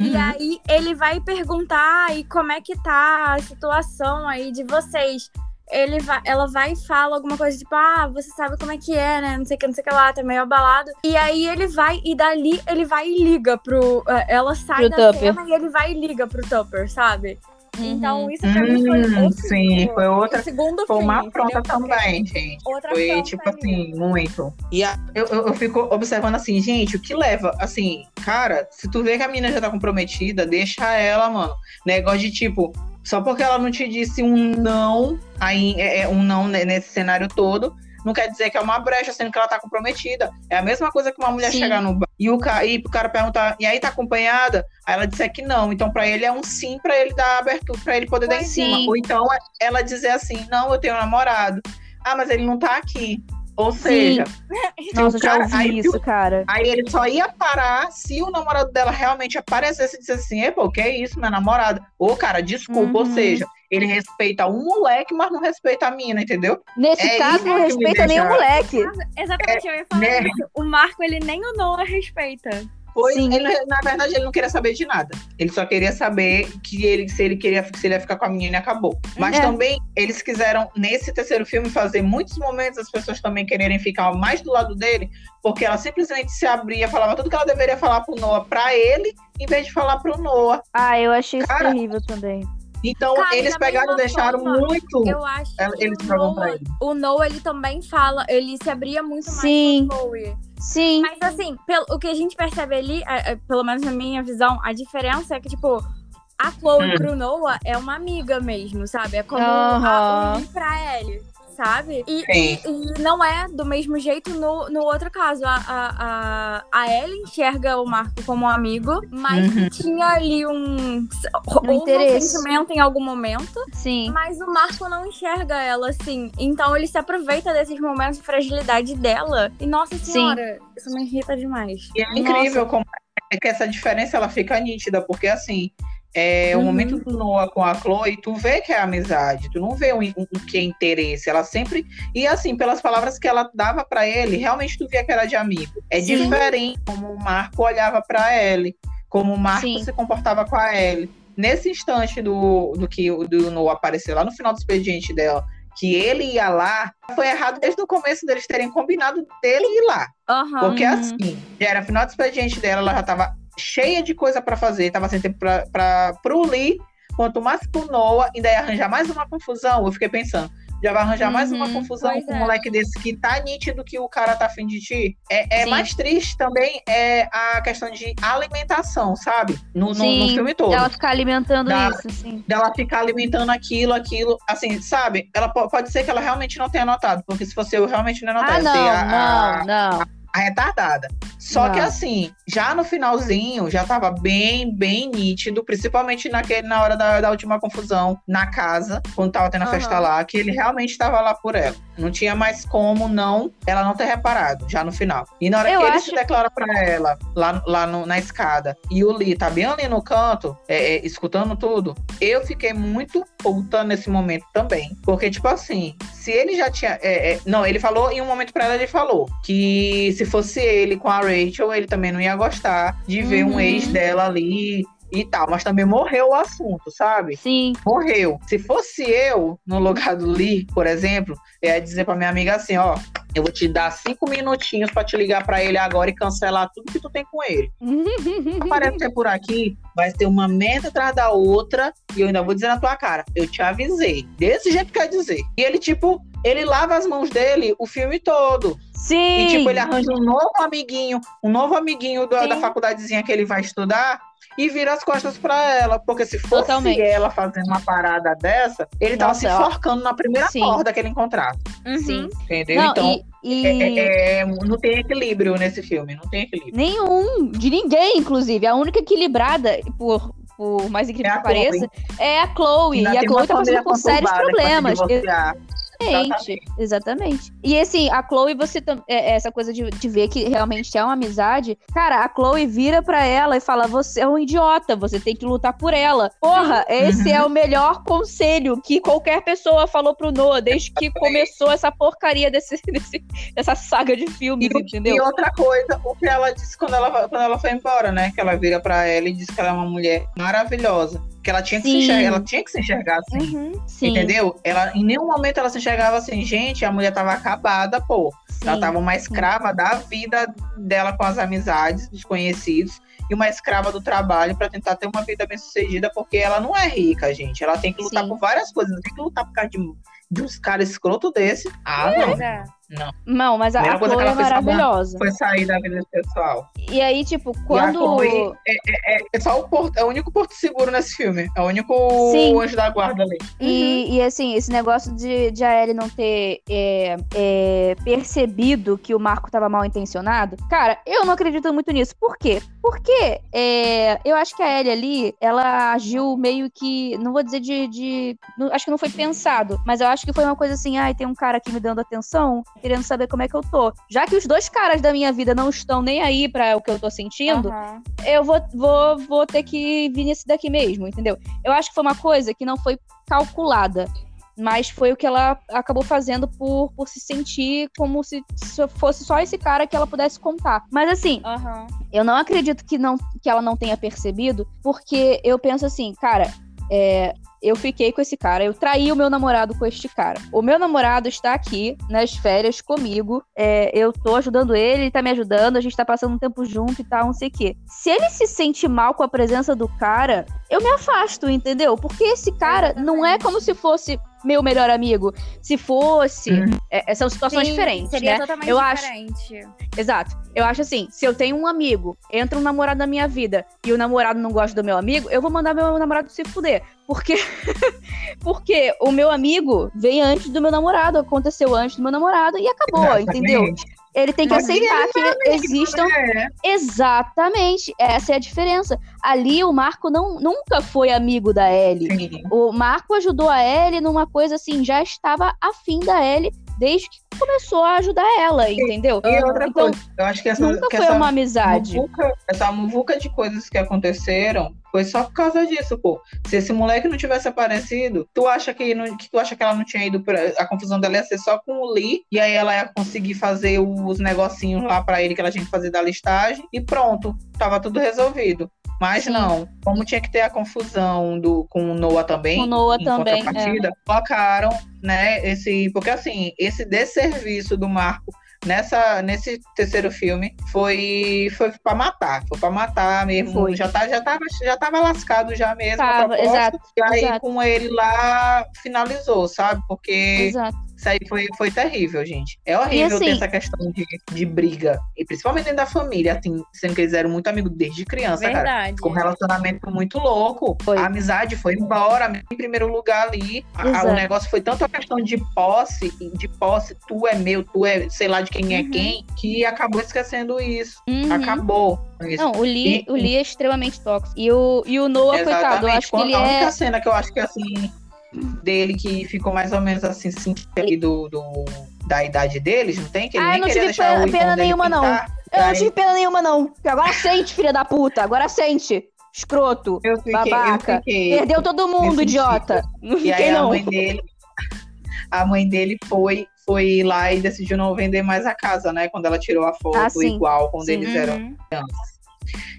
E Uhum. aí ele vai perguntar e como é que tá a situação aí de vocês. Ele vai, ela vai e fala alguma coisa tipo, ah, você sabe como é que é, né? Não sei o que, não sei o que lá, tá meio abalado. E aí ele vai, e dali ele vai e liga pro. eh, Ela sai Pro da Tupper. cena e ele vai e liga pro Tupper, sabe? Então, isso pra mim foi Hum, o sim, segundo- foi outra. segundo Foi uma filme, afronta também, gente. Outra Foi, tipo assim, muito. E a- eu, eu, eu fico observando assim, gente, o que leva, assim, cara, se tu vê que a menina já tá comprometida, deixa ela, mano. Negócio de tipo, só porque ela não te disse um não, aí é, é um não ne- nesse cenário todo. Não quer dizer que é uma brecha, sendo que ela tá comprometida. É a mesma coisa que uma mulher Sim. chegar no bar e o cara, e o cara perguntar, e aí tá acompanhada? Aí ela disser que não. Então, pra ele é um sim pra ele dar abertura, pra ele poder dar em Pois cima. sim. Ou então é ela dizer assim, não, eu tenho um namorado. Ah, mas ele não tá aqui. Ou seja, se Nossa, eu já ouvi aí isso, cara. Aí ele só ia parar se o namorado dela realmente aparecesse e dissesse assim: Epô, que é isso, minha namorada? Ô, cara, desculpa. Ou Uhum. seja, ele respeita um moleque, mas não respeita a mina, entendeu? Nesse É caso, não respeita nem o deixa- moleque. Exatamente, eu ia falar né? isso. O Marco, ele nem o Noah respeita. Pois, Sim. ele, na verdade, ele não queria saber de nada. Ele só queria saber que ele, se ele queria se ele ia ficar com a menina e acabou. Mas É. também eles quiseram, nesse terceiro filme, fazer muitos momentos as pessoas também quererem ficar mais do lado dele, porque ela simplesmente se abria, falava tudo que ela deveria falar pro Noah pra ele, em vez de falar pro Noah. Ah, eu achei isso Cara, terrível também. Então, Cara, eles pegaram e deixaram forma, muito. Eu acho Ela- que eles o jogam pra Noah, ele. o Noah, ele também fala, ele se abria muito Sim. mais com a Chloe. Sim. Mas assim, pelo, o que a gente percebe ali, é- é, pelo menos na minha visão, a diferença é que, tipo, a Chloe Hum. pro Noah é uma amiga mesmo, sabe? É como Aham. a pra Ellie, sabe? E, Sim. e- e não é do mesmo jeito no, no outro caso. A, a, a, a Ellie enxerga o Marco como um amigo, mas Uhum. tinha ali um. um interesse. sentimento em algum momento. Sim. Mas o Marco não enxerga ela assim. Então ele se aproveita desses momentos de fragilidade dela. E nossa senhora, isso me irrita demais. E é incrível como é que essa diferença ela fica nítida, porque assim, é, o Uhum. momento do Noah com a Chloe, tu vê que é amizade, tu não vê o, o, o que é interesse. Ela sempre. E assim, pelas palavras que ela dava pra ele, realmente tu via que era de amigo. É Sim. diferente como o Marco olhava pra Ellie, como o Marco Sim. se comportava com a Ellie. Nesse instante do, do que o do Noah aparecer lá no final do expediente dela, que ele ia lá, foi errado desde o começo deles terem combinado dele ir lá. Aham. Porque Uhum. assim, já era final do expediente dela, ela já tava cheia de coisa pra fazer, tava sem tempo pra, pra, pro Lee, quanto mais pro Noah, ainda ia arranjar mais uma confusão. Eu fiquei pensando, já vai arranjar mais uma Uhum, confusão com um é. moleque desse que tá nítido que o cara tá afim de ti. É, é Sim. mais triste também é a questão de alimentação, sabe? No, no, no Sim, filme todo Ela ficar alimentando Dá- isso, assim. dela ficar alimentando aquilo, aquilo, assim, sabe? Ela po- pode ser que ela realmente não tenha notado, porque se fosse eu, realmente não ia notar. Ah, não, a- a- não, não. a retardada. Só que assim, já no finalzinho, já tava bem, bem nítido, principalmente naquele, na hora da, da última confusão na casa, quando tava tendo a Aham. festa lá, que ele realmente tava lá por ela. Não tinha mais como não, ela não ter reparado, já no final. E na hora Eu que ele se declara pra ela, lá, lá no- na escada, e o Lee tá bem ali no canto, é, é, escutando tudo, eu fiquei muito puta nesse momento também. Porque, tipo assim, se ele já tinha. é, é, não, ele falou, em um momento pra ela, ele falou que se fosse ele com a Rachel, ele também não ia gostar de ver um Uhum. ex dela ali e tal. Mas também morreu o assunto, sabe? Sim. Morreu. Se fosse eu, no lugar do Lee, por exemplo, eu ia dizer pra minha amiga assim: ó, eu vou te dar cinco minutinhos pra te ligar pra ele agora e cancelar tudo que tu tem com ele. Aparecer por aqui, vai ter uma meta atrás da outra, e eu ainda vou dizer na tua cara, eu te avisei. Desse jeito que quer dizer. E ele, tipo, ele lava as mãos dele o filme todo. Sim. E, tipo, ele arranja um novo amiguinho, um novo amiguinho da, Sim. da faculdadezinha que ele vai estudar. E vira as costas pra ela. Porque se fosse Totalmente. ela fazendo uma parada dessa, ele tava Nossa, se ó. forcando na primeira Sim. corda que ele encontrasse. Uhum. Sim. Entendeu? Não, então, e, é- e é- é- não tem equilíbrio nesse filme. Não tem equilíbrio. nenhum, de ninguém, inclusive. A única equilibrada, por, por mais incrível É que pareça, é a Chloe. E a Chloe tá passando por sérios se problemas. Exatamente, exatamente. E assim, a Chloe, você tam- é, essa coisa de, de ver que realmente é uma amizade. Cara, a Chloe vira pra ela e fala: Você é um idiota, você tem que lutar por ela. Porra, esse é o melhor conselho que qualquer pessoa falou pro Noah desde que começou essa porcaria desse, desse- dessa saga de filmes, E, entendeu? e outra coisa, o que ela disse quando ela, quando ela foi embora, né? Que ela vira pra ela e diz que ela é uma mulher maravilhosa. Que ela tinha que, se Sim. enxergar, ela tinha que se enxergar assim. Uhum. Sim, Entendeu? Ela, em nenhum momento ela se enxergava assim, gente, a mulher tava acabada, pô. sim. Ela tava uma escrava da vida dela com as amizades, desconhecidos. e uma escrava do trabalho para tentar ter uma vida bem sucedida, porque ela não é rica, gente. Ela tem que lutar Sim. por várias coisas. Não tem que lutar por causa de, de uns caras escroto desse. Ah, não. É. Não. Não, mas a, a Chloe é maravilhosa. Foi sair da vida pessoal. E aí, tipo, quando. Chloe é, é- é- é só o porto, é o único porto seguro nesse filme. É o único Sim. anjo da guarda ali. E, e, assim, esse negócio de, de a Ellie não ter é, é, percebido que o Marco tava mal intencionado, cara, eu não acredito muito nisso. Por quê? Porque é, eu acho que a Ellie ali, ela agiu meio que. Não vou dizer de. de- não- acho que não foi pensado, mas eu acho que foi uma coisa assim: ai, tem um cara aqui me dando atenção, querendo saber como é que eu tô. Já que os dois caras da minha vida não estão nem aí pra o que eu tô sentindo, Aham. eu vou, vou, vou ter que vir nesse daqui mesmo, entendeu? Eu acho que foi uma coisa que não foi calculada, mas foi o que ela acabou fazendo por, por se sentir como se, se fosse só esse cara que ela pudesse contar. Mas assim, Aham. eu não acredito que, não, que ela não tenha percebido, porque eu penso assim, cara, é, eu fiquei com esse cara, eu traí o meu namorado com este cara. O meu namorado está aqui nas férias comigo, é, eu tô ajudando ele, ele tá me ajudando, a gente tá passando um tempo junto e tal, não sei o quê. Se ele se sente mal com a presença do cara, eu me afasto, entendeu? Porque esse cara não é como se fosse meu melhor amigo. Se fosse. Uhum. é, são situações Sim, diferentes, Seria né? totalmente Eu acho- diferente. Exato. Eu acho assim, se eu tenho um amigo, entra um namorado na minha vida e o namorado não gosta do meu amigo, eu vou mandar meu namorado se fuder. Porque porque o meu amigo veio antes do meu namorado, aconteceu antes do meu namorado e acabou, entendeu? Ele tem que Mas aceitar que existam É. exatamente, essa é a diferença. Ali o Marco não nunca foi amigo da Ellie. Sim. O Marco ajudou a Ellie numa coisa assim, já estava afim da Ellie desde que começou a ajudar ela, entendeu? E outra Então, coisa, eu acho que essa, Nunca que foi essa uma amizade. muvuca, essa muvuca de coisas que aconteceram foi só por causa disso, pô. Se esse moleque não tivesse aparecido, tu acha que, não, que tu acha que ela não tinha ido pra. A confusão dela ia ser só com o Lee, e aí ela ia conseguir fazer os negocinhos lá pra ele que ela tinha que fazer da listagem, e pronto, tava tudo resolvido. Mas Sim. não, como tinha que ter a confusão do, com o Noah também, Com Noah em também, é. contrapartida, colocaram, né, esse. Porque assim, esse desserviço do Marco nessa, nesse terceiro filme foi, foi pra matar. Foi pra matar mesmo. Foi. Já, tá, já, tava, já tava lascado já mesmo. a Tava, proposta, exato, E aí exato. com ele lá finalizou, sabe? Porque Exato. Isso aí foi, foi terrível, gente. É horrível assim- ter essa questão de, de briga. E principalmente dentro da família, assim, sendo que eles eram muito amigos desde criança, cara. Verdade. Com um relacionamento muito louco. Foi. A amizade foi embora em primeiro lugar ali. A- o negócio foi tanto a questão de posse, de posse, tu é meu, tu é, sei lá de quem é Uhum. quem, que acabou esquecendo isso. Uhum. Acabou. isso. Não, o Lee, E- o Lee é extremamente tóxico. E o, e o Noah, coitado, eu acho que ele a única é. cena que eu acho que assim dele que ficou mais ou menos assim do, do- da idade deles, não tem que ele Ah, eu nem não tive deixar pena- pena nenhuma, não. pintar. Eu não tive pena nenhuma, não. Agora sente, filha da puta. Agora sente. Escroto. Eu fiquei, Babaca. eu fiquei. Perdeu todo mundo, idiota. Não E aí fiquei, a não. mãe dele, a mãe dele foi, foi lá e decidiu não vender mais a casa, né? Quando ela tirou a foto Ah, igual quando Sim. eles eram Uhum.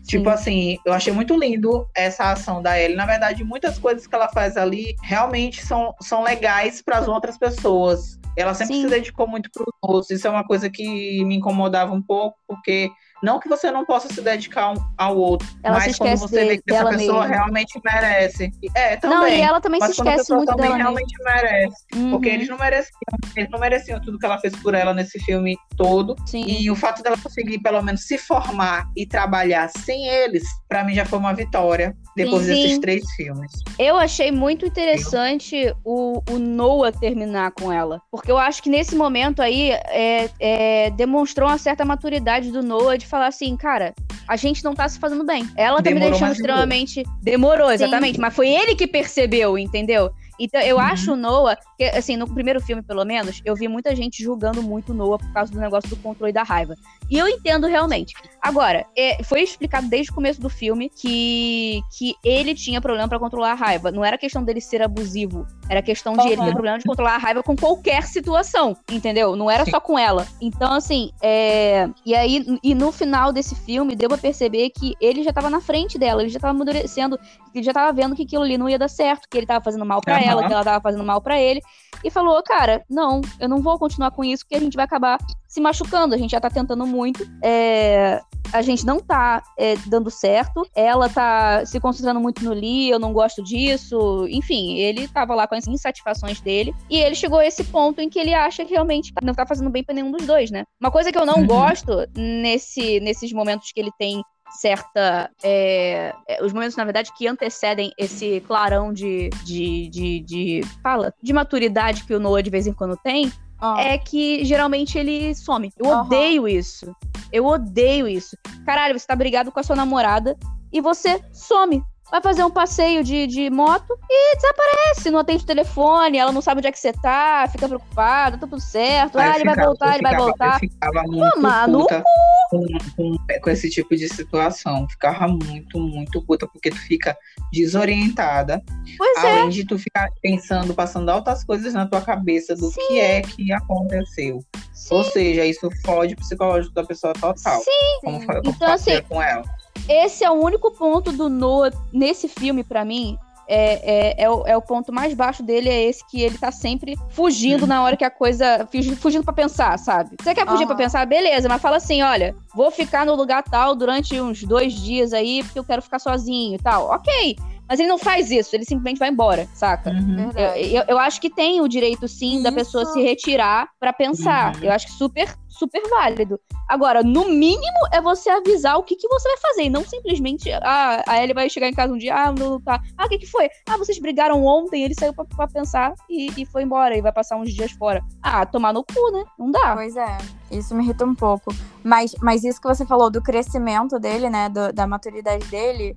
Tipo assim, eu achei muito lindo essa ação da Ellie. Na verdade, muitas coisas que ela faz ali realmente são, são legais para as outras pessoas. Ela sempre Sim. se dedicou muito para os outros. Isso é uma coisa que me incomodava um pouco, porque não que você não possa se dedicar um ao outro, Ela mas quando você vê que essa pessoa mesma. realmente merece. É, também. Não, e ela também mas se esquece muito também dela realmente merece. Porque Uhum, eles não mereciam, eles não mereciam tudo que ela fez por ela nesse filme todo. Sim. E o fato dela conseguir, pelo menos, se formar e trabalhar sem eles, pra mim já foi uma vitória depois Sim. desses três filmes. Eu achei muito interessante o, o Noah terminar com ela. Porque eu acho que nesse momento aí é, é, demonstrou uma certa maturidade do Noah de falar assim, cara, a gente não tá se fazendo bem. Ela tá me Demorou, deixando mas demorou. extremamente. Demorou, exatamente. Mas foi ele que percebeu, entendeu? Então, eu Uhum. acho o Noah, que, assim, no primeiro filme, pelo menos, eu vi muita gente julgando muito o Noah por causa do negócio do controle da raiva. E eu entendo realmente. Agora, é, foi explicado desde o começo do filme que, que ele tinha problema pra controlar a raiva. Não era questão dele ser abusivo. Era questão de ele Uhum. ter problema de controlar a raiva com qualquer situação. Entendeu? Não era Sim. só com ela. Então, assim, é... E aí, e no final desse filme, deu pra perceber que ele já tava na frente dela. Ele já tava amadurecendo. Ele já tava vendo que aquilo ali não ia dar certo. Que ele tava fazendo mal pra Aham. Ela, que ela tava fazendo mal para ele. E falou, cara, não, eu não vou continuar com isso, porque a gente vai acabar se machucando. A gente já tá tentando muito. É, a gente não tá é, dando certo. Ela tá se concentrando muito no Lee, eu não gosto disso. Enfim, ele tava lá com as insatisfações dele. E ele chegou a esse ponto em que ele acha que realmente não tá fazendo bem pra nenhum dos dois, né? Uma coisa que eu não uhum. gosto nesse, nesses momentos que ele tem certa. É, é, os momentos, na verdade, que antecedem esse clarão de, de, de, de. Fala, de maturidade que o Noah de vez em quando tem. Oh. É que geralmente ele some. Eu uhum. odeio isso. Eu odeio isso. Caralho, você tá brigado com a sua namorada e você some vai fazer um passeio de, de moto e desaparece, não atende o telefone, ela não sabe onde é que você tá, fica preocupada, tá tudo certo, ah, ele ficava, vai voltar, ele vai voltar. Eu ficava muito puta com, com, com, esse tipo de situação, ficava muito, muito puta, porque tu fica desorientada, pois é. além é. de tu ficar pensando, passando altas coisas na tua cabeça do Sim. que é que aconteceu. Sim. Ou seja, isso fode o psicológico da pessoa total. Sim. Como, como então, assim, com ela esse é o único ponto do Noah nesse filme, para mim. É, é, é, o, é o ponto mais baixo dele, é esse que ele tá sempre fugindo na hora que a coisa. Fugindo para pensar, sabe? Você quer fugir uhum. pra pensar? Beleza, mas fala assim: olha, vou ficar no lugar tal durante uns dois dias aí, porque eu quero ficar sozinho e tal. Ok. Mas ele não faz isso, ele simplesmente vai embora, saca? Uhum. Eu, eu, eu, acho que tem o direito, sim, isso. da pessoa se retirar para pensar. Uhum. Eu acho que super, super válido. Agora, no mínimo, é você avisar o que, que você vai fazer. E não simplesmente, ah, a Ellie vai chegar em casa um dia, ah, não tá. Ah, o que, que foi? Ah, vocês brigaram ontem, ele saiu pra, pra pensar e, e foi embora. E vai passar uns dias fora. Ah, tomar no cu, né? Não dá. Pois é. Isso me irrita um pouco. Mas, mas isso que você falou do crescimento dele, né? Do, da maturidade dele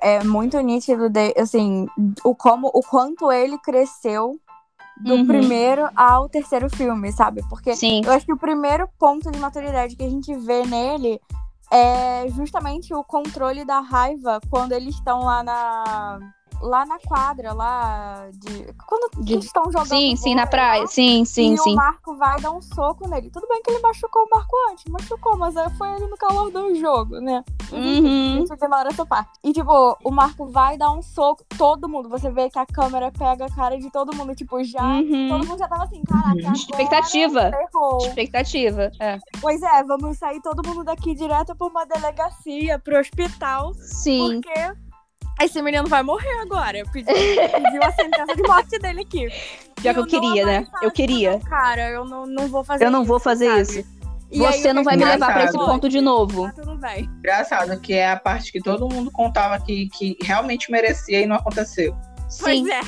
é muito nítido, de, assim, o, como, o quanto ele cresceu do uhum. primeiro ao terceiro filme, sabe? Porque Sim. eu acho que o primeiro ponto de maturidade que a gente vê nele é justamente o controle da raiva quando eles estão lá na lá na quadra, lá de. Quando de... eles estão jogando. Sim, sim, na praia. Sim, sim, e sim. O Marco vai dar um soco nele. Tudo bem que ele machucou o Marco antes, machucou, mas foi ele no calor do jogo, né? Uhum. Isso ignora essa parte. E, tipo, o Marco vai dar um soco, todo mundo. Você vê que a câmera pega a cara de todo mundo, tipo, já. Uhum. Todo mundo já tava assim, caraca. Expectativa. Expectativa. É. Pois é, vamos sair todo mundo daqui direto pra uma delegacia, pro hospital. Sim. Porque esse menino vai morrer agora. Pediu, pediu a sentença de morte dele aqui. Já que eu queria, né? Eu queria. Cara, eu não, não vou fazer Eu não isso, vou fazer sabe? isso. E Você não vai me levar para esse ponto de novo. Ah, tudo bem. Engraçado, que é a parte que todo mundo contava que, que realmente merecia e não aconteceu. Sim. Pois é.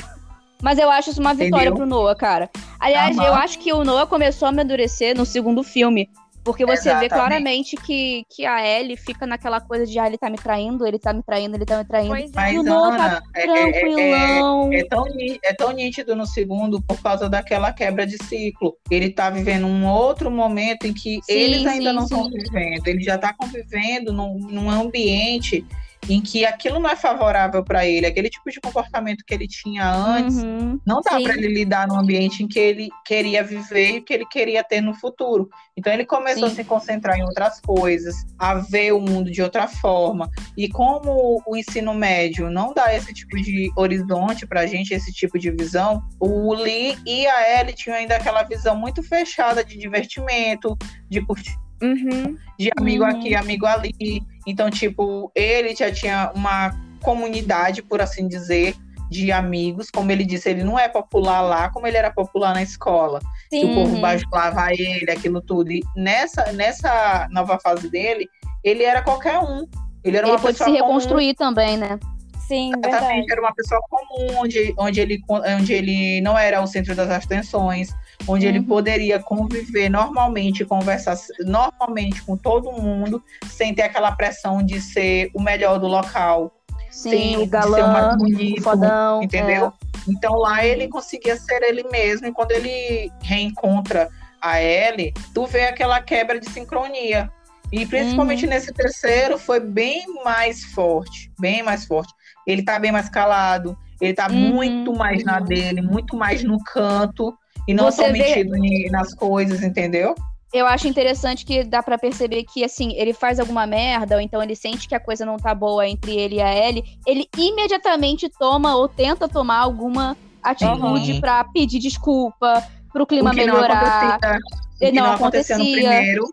Mas eu acho isso uma vitória Entendeu? pro Noah, cara. Aliás, eu acho que o Noah começou a amadurecer no segundo filme. Porque você Exatamente. vê claramente que, que a Ellie fica naquela coisa de ah, ele tá me traindo, ele tá me traindo, ele tá me traindo. Pois é. o Noah tá é, é, é, tranquilão. É, é, tão, é tão nítido no segundo por causa daquela quebra de ciclo. Ele tá vivendo um outro momento em que sim, eles ainda sim, não estão vivendo. Ele já tá convivendo num, num ambiente em que aquilo não é favorável para ele, aquele tipo de comportamento que ele tinha antes, uhum, não dá para ele lidar no ambiente em que ele queria viver e que ele queria ter no futuro. Então ele começou sim. a se concentrar em outras coisas, a ver o mundo de outra forma. E como o ensino médio não dá esse tipo de horizonte pra gente, esse tipo de visão, o Lee e a Ellie tinham ainda aquela visão muito fechada de divertimento, de curtir Uhum. De amigo uhum. aqui, amigo ali. Então, tipo, ele já tinha uma comunidade, por assim dizer, de amigos. Como ele disse, ele não é popular lá como ele era popular na escola. Sim. Que o povo bajulava ele, aquilo tudo. E nessa, nessa nova fase dele, ele era qualquer um. Ele era ele uma pode pessoa se reconstruir comum. também, né? Sim, Exatamente, verdade. era uma pessoa comum, onde, onde, ele, onde ele não era o centro das atenções, onde uhum. ele poderia conviver normalmente, conversar normalmente com todo mundo, sem ter aquela pressão de ser o melhor do local. Sim, o galã, ser o mais bonito, fodão, entendeu? É. Então lá ele conseguia ser ele mesmo, e quando ele reencontra a Ellie, tu vê aquela quebra de sincronia. E principalmente uhum. nesse terceiro foi bem mais forte, bem mais forte. Ele tá bem mais calado, ele tá uhum. muito mais na dele, muito mais no canto e não Você vê... metido nas coisas, entendeu? Eu acho interessante que dá para perceber que, assim, ele faz alguma merda, ou então ele sente que a coisa não tá boa entre ele e a Ellie, ele imediatamente toma ou tenta tomar alguma atitude Uhum. pra pedir desculpa, pro clima o que melhorar. Não acontecia, o que não não acontecia no primeiro.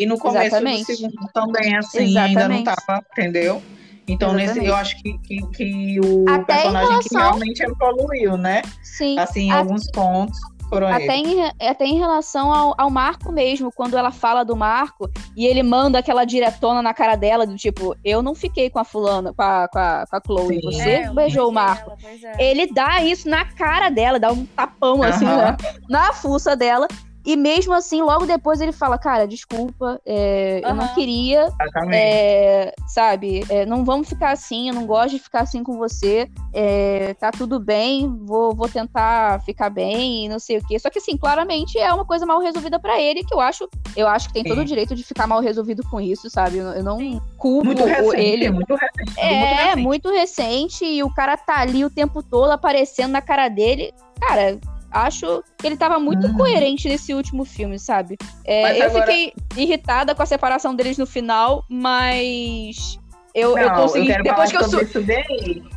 E no começo Exatamente. do segundo também, assim, ainda não Exatamente. tava, entendeu? Então, nesse, Exatamente. eu acho que, que, que o Até em personagem que relação- realmente evoluiu, né? Sim. Assim, em A- alguns pontos foram Até ele. em, até em relação ao, ao Marco mesmo, quando ela fala do Marco e ele manda aquela diretona na cara dela, do tipo, eu não fiquei com a fulana, com a, com a, com a Chloe, Sim. você É, beijou o Marco. ela, é. Ele dá isso na cara dela, dá um tapão assim, né, na fuça dela. E mesmo assim, logo depois ele fala, cara, desculpa, é, eu não queria, Exatamente. é, sabe, é, não vamos ficar assim, eu não gosto de ficar assim com você, é, tá tudo bem, vou, vou tentar ficar bem e não sei o quê. Só que assim, claramente é uma coisa mal resolvida pra ele, que eu acho, eu acho que tem todo Sim. o direito de ficar mal resolvido com isso, sabe? Eu, eu não culpo muito recente, ele. muito recente. É, muito recente. muito recente e o cara tá ali o tempo todo aparecendo na cara dele. Cara, acho que ele tava muito Uhum. coerente nesse último filme, sabe? É, eu agora- fiquei irritada com a separação deles no final, mas eu, eu Não, consegui. quero depois, que eu, su-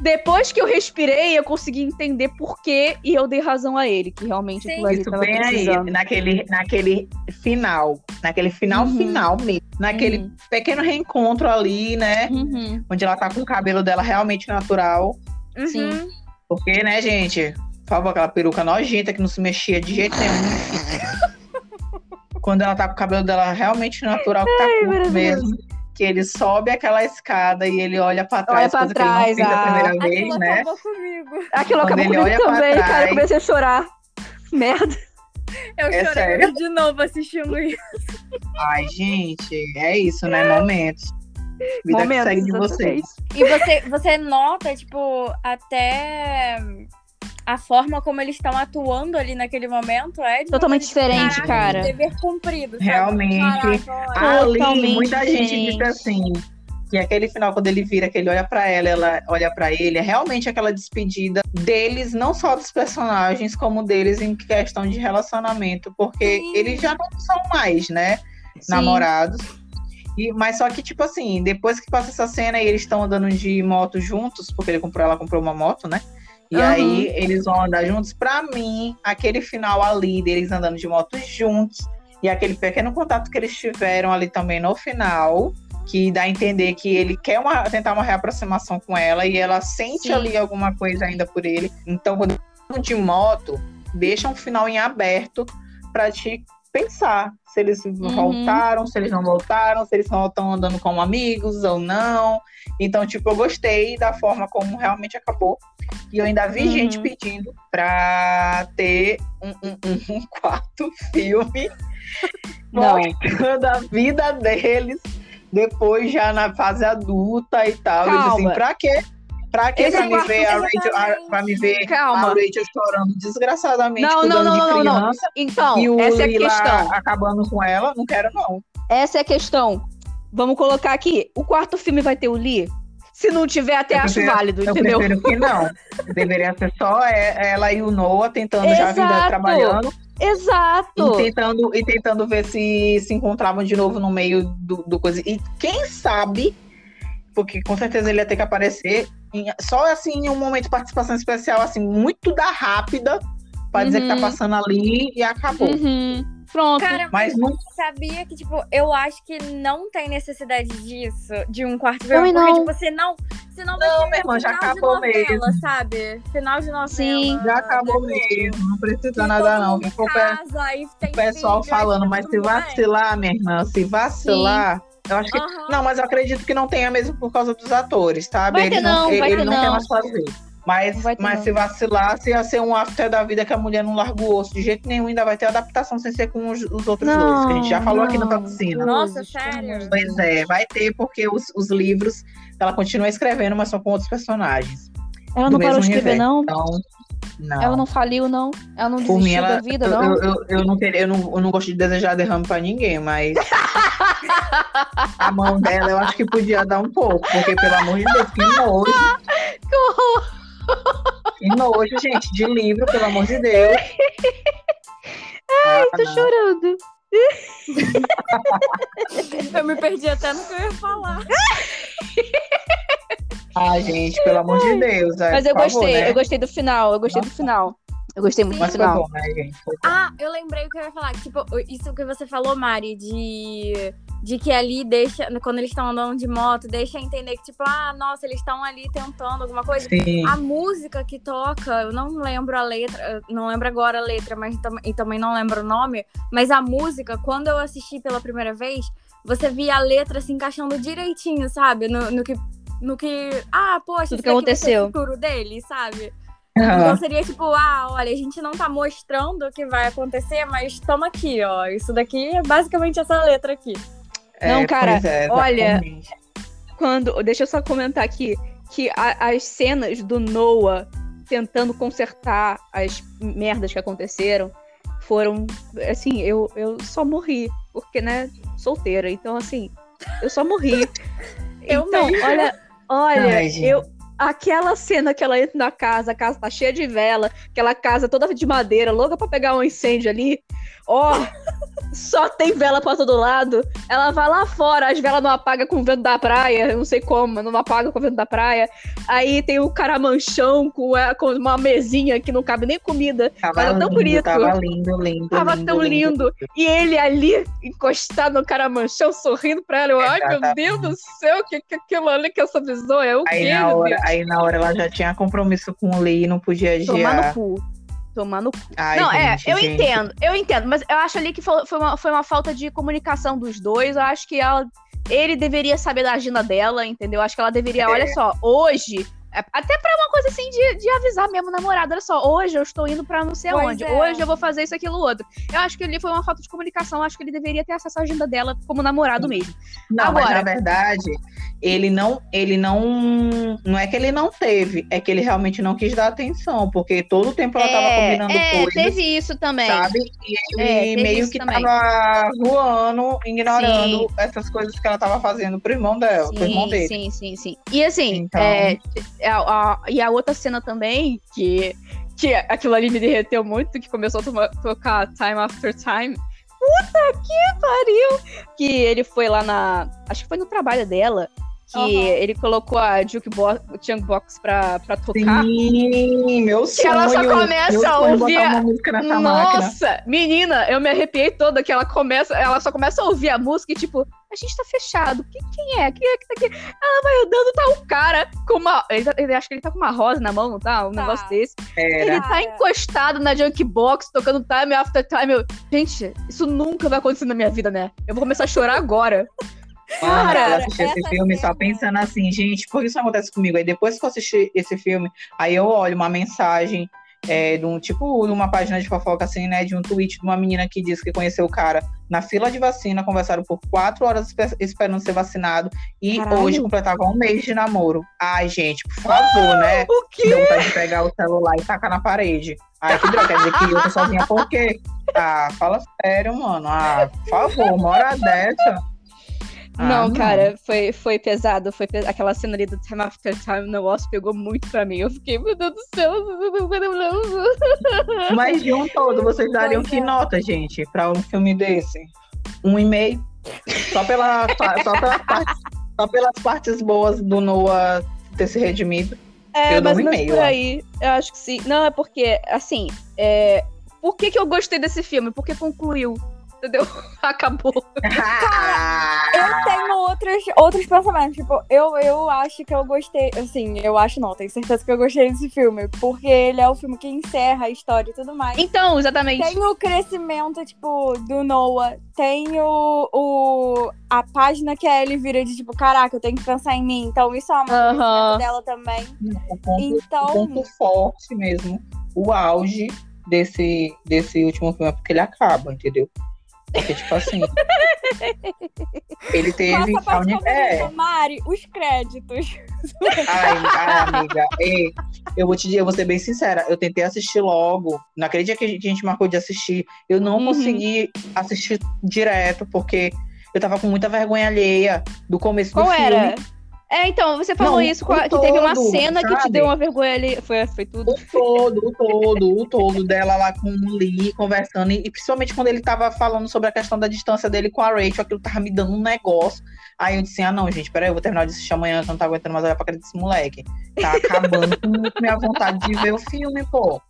depois que eu respirei, eu consegui entender por quê e eu dei razão a ele, que realmente Sim. Isso tava bem aí, precisando. naquele, naquele final. Naquele final Uhum. final mesmo. Naquele Uhum. pequeno reencontro ali, né? Uhum. Onde ela tá com o cabelo dela realmente natural. Uhum. Sim. Porque, né, gente? Por favor, aquela peruca nojenta que não se mexia de jeito nenhum. Quando ela tá com o cabelo dela realmente natural, que tá curto maravilhoso. mesmo. Que ele sobe aquela escada e ele olha pra trás, Olha pra coisa que ele não trás, fez a ah. primeira vez, Aquilo né? acabou comigo. Aquilo Quando acabou ele comigo olha também, cara. trás. Eu comecei a chorar. Merda. Eu É chorei sério? de novo assistindo isso. Ai, gente, é isso, né? Momentos. Vida Momentos, que segue de vocês. E você, você nota, tipo, até a forma como eles estão atuando ali naquele momento é Totalmente de, diferente, "Caraca, cara." Dever cumprido. sabe? Realmente. Caraca. Ali, Totalmente muita gente diferente. disse assim. Que aquele final, quando ele vira, que ele olha pra ela, ela olha pra ele, é realmente aquela despedida deles, não só dos personagens, como deles em questão de relacionamento, porque Sim. eles já não são mais, né, Sim. namorados. E, mas só que, tipo assim, depois que passa essa cena e eles estão andando de moto juntos, porque ele comprou, ela comprou uma moto, né? E Uhum. aí eles vão andar juntos. Pra mim, aquele final ali deles andando de moto juntos e aquele pequeno contato que eles tiveram ali também no final, que dá a entender que ele quer uma- tentar uma reaproximação com ela e ela sente Sim. ali alguma coisa ainda por ele. Então, quando eles andam de moto, deixa um final em aberto pra te pensar se eles Uhum. voltaram, se eles não voltaram, se eles estão andando como amigos ou não. Então, tipo, eu gostei da forma como realmente acabou. E eu ainda vi Uhum. gente pedindo pra ter um, um- um- quarto filme Não. mostrando a vida deles depois já na fase adulta e tal. Eu disse assim, Calma. pra quê? Pra? Esse Pra me ver a Rachel, a- pra me ver a Calma. Rachel chorando desgraçadamente Não, não, cuidando não, de não, não, não. criança Então, e o essa é a Lila questão. acabando com ela, não quero não. Essa é a questão. Vamos colocar aqui. O quarto filme vai ter o Lee? Se não tiver, até Eu acho prefiro- válido, Eu entendeu? prefiro que não. Deveria ser só é- ela e o Noah tentando já a vida Exato. trabalhando Exato. e tentando, e tentando ver se se encontravam de novo no meio do, do coisa. E quem sabe, porque com certeza ele ia ter que aparecer, em- só assim em um momento de participação especial, assim, muito da rápida, pra dizer que tá Uhum. passando ali e acabou. Uhum. Pronto. Cara, Mas não sabia que, tipo, eu acho que não tem necessidade disso, de um quarto filme. Porque, não. tipo, senão, senão Não, vai irmão, já acabou novela, mesmo. sabe? Final de novela. Sim. já acabou mesmo, não precisa nada não. Casa, o pessoal filho, falando, mas se vacilar, minha irmã, se vacilar, eu acho que Aham. Não, mas eu acredito que não tenha mesmo por causa dos atores, sabe? Vai ter Eles não, ele vai ele ter não quer não. mais fazer. Mas, Não mas não. se vacilasse, ia ser um after da vida que a mulher não larga o osso de jeito nenhum, ainda vai ter adaptação sem ser com os, os outros dois, que a gente já falou aqui no não. Toxina. Nossa, sério? Pois é, vai ter, porque os, os livros ela continua escrevendo, mas são com outros personagens. Ela não parou de escrever, universo. não? Então, não. Ela não faliu, não? Ela não Por mim, desistiu ela, da vida, eu, não? eu, eu, eu não queria, eu, não, eu não gosto de desejar derrame pra ninguém, mas a mão dela eu acho que podia dar um pouco, porque pelo amor de Deus, que nojo. Que nojo, gente, de livro, pelo amor de Deus. Ai, Tô chorando. Eu me perdi até no que eu ia falar. Ah, gente, pelo amor de Deus. é, Mas eu por favor, gostei, né? eu gostei do final, eu gostei do final. Eu gostei muito Mas do foi final. bom, né, gente? Foi bom. Ah, eu lembrei o que eu ia falar. Tipo, isso que você falou, Mari, de, de que ali deixa, quando eles estão andando de moto, deixa entender que, tipo, ah, nossa, eles estão ali tentando alguma coisa. Sim. A música que toca, eu não lembro a letra, não lembro agora a letra, mas tam- e também não lembro o nome, mas a música, quando eu assisti pela primeira vez, você via a letra se encaixando direitinho, sabe? No, no que. No que. Ah, poxa, Tudo isso que daqui vai ser aconteceu. o futuro dele, sabe? Aham. Então seria tipo, ah, olha, a gente não tá mostrando o que vai acontecer, mas toma aqui, ó. Isso daqui é basicamente essa letra aqui. Não, cara, é, olha. Quando. Deixa eu só comentar aqui que a- as cenas do Noah tentando consertar as merdas que aconteceram foram. Assim, eu, eu só morri. Porque, né, solteira. Então, assim, eu só morri. Eu então, mesmo. olha, olha, Ai, eu. Aquela cena que ela entra na casa, a casa tá cheia de vela, aquela casa toda de madeira, louca pra pegar um incêndio ali. Ó, só tem vela pra todo lado. Ela vai lá fora, as velas não apagam com o vento da praia, não sei como, não apaga com o vento da praia. Aí tem o caramanchão com, a- com uma mesinha que não cabe nem comida. Tava é tão lindo, bonito. Tava lindo, lindo. Tava lindo, tão lindo. E ele ali, encostado no caramanchão, sorrindo pra ela. Eu, ai, meu. Deus do céu, que, que aquilo ali que essa visão é o Aí quê, na, hora, aí na hora ela já tinha compromisso com o Lee e não podia Tomar adiar. no cu. Tomar no cu. Ai, não, gente, é, eu gente. entendo, eu entendo, mas eu acho ali que foi, foi uma, foi uma falta de comunicação dos dois. Eu acho que ela, ele deveria saber da agenda dela, entendeu? Eu acho que ela deveria, É. olha só, hoje. É, Até pra uma coisa assim de, de avisar mesmo o namorado. Olha só, hoje eu estou indo pra não sei Pois aonde. é. Hoje eu vou fazer isso, aquilo, outro. Eu acho que ali foi uma falta de comunicação. Acho que ele deveria ter acesso à agenda dela como namorado mesmo. Não, mas Agora- na verdade, ele não, ele não, não é que ele não teve, é que ele realmente não quis dar atenção, porque todo o tempo ela tava combinando coisas, É, teve isso também. sabe? E É, ele teve meio que também. tava voando, ignorando essas coisas que ela tava fazendo pro irmão dela, pro irmão Sim, dele. sim, sim, sim. E assim, Então- é, a- a- e a outra cena também, que, que aquilo ali me derreteu muito, que começou a toma- tocar Time After Time. Puta que pariu! Que ele foi lá na. Acho que foi no trabalho dela. Que Aham. ele colocou a jukebox, jukebox pra, pra tocar. Sim, meu sonho. ela só começa a é ouvir a- nessa máquina. Nossa, menina, eu me arrepiei toda que ela começa, ela só começa a ouvir a música e tipo, a gente tá fechado. Quem, quem é? Quem é que tá aqui? Ela vai andando, tá um cara com uma. Ele, tá- ele- acho que ele tá com uma rosa na mão, não tá? Um Tá. negócio desse. Era. Ele tá encostado na Junkbox, tocando time after time. Eu, gente, isso nunca vai acontecer na minha vida, né? Eu vou começar a chorar agora. Mano, Cara, eu assisti esse filme só cena- pensando assim, gente, por que isso acontece comigo? Aí depois que eu assisti esse filme, aí eu olho uma mensagem é, de um tipo, de uma página de fofoca, assim, né? De um tweet de uma menina que disse que conheceu o cara na fila de vacina, conversaram por quatro horas espe- esperando ser vacinado e Caralho. hoje completava um mês de namoro. Ai, gente, por favor, né? O quê? Deu vontade de pegar o celular e tacar na parede. Ai, que droga, quer dizer que eu tô sozinha por quê? Ah, fala sério, mano. Ah, por favor, uma hora Ah, não, cara, foi, foi pesado. Foi pe- Aquela cena ali do Time After Time, o negócio pegou muito pra mim. Eu fiquei, meu Deus do céu. Mas de um todo, vocês dariam que é. nota, gente, pra um filme desse? Um e meio? Só, pela, só, pelas partes, só pelas partes boas do Noah ter se redimido. É, Eu dou mais um ou menos e-mail, por aí. Eu acho que sim. Não, é porque, assim, é... por que, que eu gostei desse filme? Porque concluiu. Entendeu? Acabou. Eu tenho outros, outros pensamentos. Tipo, eu, eu acho que eu gostei. Assim, eu acho não, tenho certeza que eu gostei desse filme. Porque ele é o filme que encerra a história e tudo mais. Então, exatamente. Tem o crescimento, tipo, do Noah. Tem o, o- a página que a Ellie vira de tipo, caraca, eu tenho que pensar em mim. Então isso é uma Aham. dela também. o, ponto, o Então, ponto forte mesmo, o auge desse, desse último filme é porque ele acaba, entendeu? Porque, tipo assim. ele teve. nossa a uni- é, Mari, os créditos. Ai, ai, amiga, ei, eu vou te dizer, eu vou ser bem sincera, eu tentei assistir logo, naquele dia que a gente, que a gente marcou de assistir, eu não Uhum. consegui assistir direto, porque eu tava com muita vergonha alheia do começo Qual do filme. era? É, então, você falou Não, isso, que teve uma todo, cena que te sabe? deu uma vergonha ali. Foi, foi tudo. O todo, o todo, o todo dela lá com o Lee conversando, e, e principalmente quando ele tava falando sobre a questão da distância dele com a Rachel, aquilo tava me dando um negócio. Aí eu disse, ah não, gente, peraí, eu vou terminar de assistir amanhã, que eu não tô aguentando mais olhar pra cara desse moleque. Tá acabando com minha vontade de ver o filme, pô.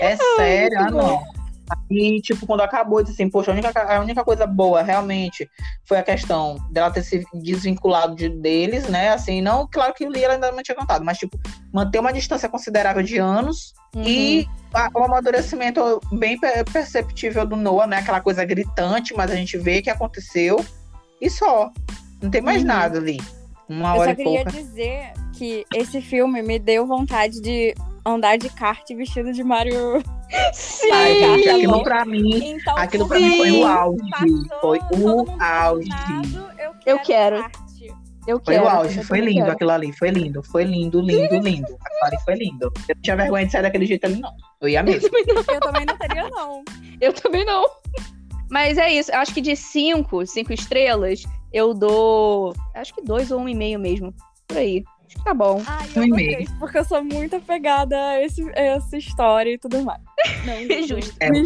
É sério, ah não. E, tipo, quando acabou, disse assim, poxa, a única, a única coisa boa, realmente, foi a questão dela ter se desvinculado de, deles, né? Assim, não, claro que o Lee ela ainda não tinha contado, mas, tipo, manter uma distância considerável de anos e a- o amadurecimento bem per- perceptível do Noah, né? Aquela coisa gritante, mas a gente vê que aconteceu e só. Não tem mais Uhum. nada ali. Uma Eu hora só queria dizer que esse filme me deu vontade de andar de kart vestido de Mario. Sim! Ai, aquilo Sim. pra mim, Então, aquilo pra mim foi o auge. passou, Foi o auge. eu quero. Eu quero. kart. Eu Foi quero. o auge, foi lindo quero. aquilo ali, foi lindo, foi lindo, lindo, lindo. Aquilo ali foi lindo. Eu não tinha vergonha de sair daquele jeito ali, não. Eu ia mesmo. Eu também não teria, não. Eu também não. Mas é isso. Acho que de cinco, cinco estrelas, eu dou. Acho que dois ou um e meio mesmo. Por aí. Tá bom. Ai, Um eu e gostei, meio. porque eu sou muito apegada a, esse, a essa história e tudo mais. Não, É justo. É, Me.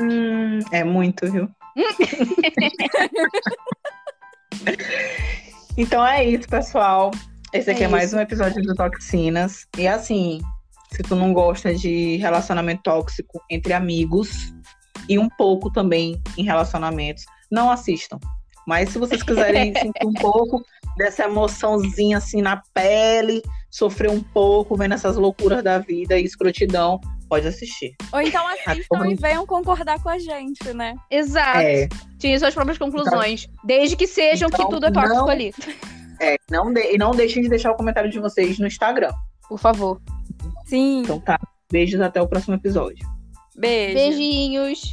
Hum, é muito, viu? então é isso, pessoal. Esse aqui É é, mais isso. um episódio do Toxinas. E assim, se tu não gosta de relacionamento tóxico entre amigos e um pouco também em relacionamentos, não assistam. Mas se vocês quiserem sentir um pouco dessa emoçãozinha assim na pele, sofrer um pouco vendo essas loucuras da vida e escrotidão, pode assistir. Ou então assistam como- e venham concordar com a gente, né? Exato. É, Tinha suas próprias conclusões. Desde que sejam Então, que tudo é tóxico não- ali. é. Não de- e não deixem de deixar o comentário de vocês no Instagram. Por favor. Sim. Então tá. Beijos até o próximo episódio. Beijo. Beijinhos.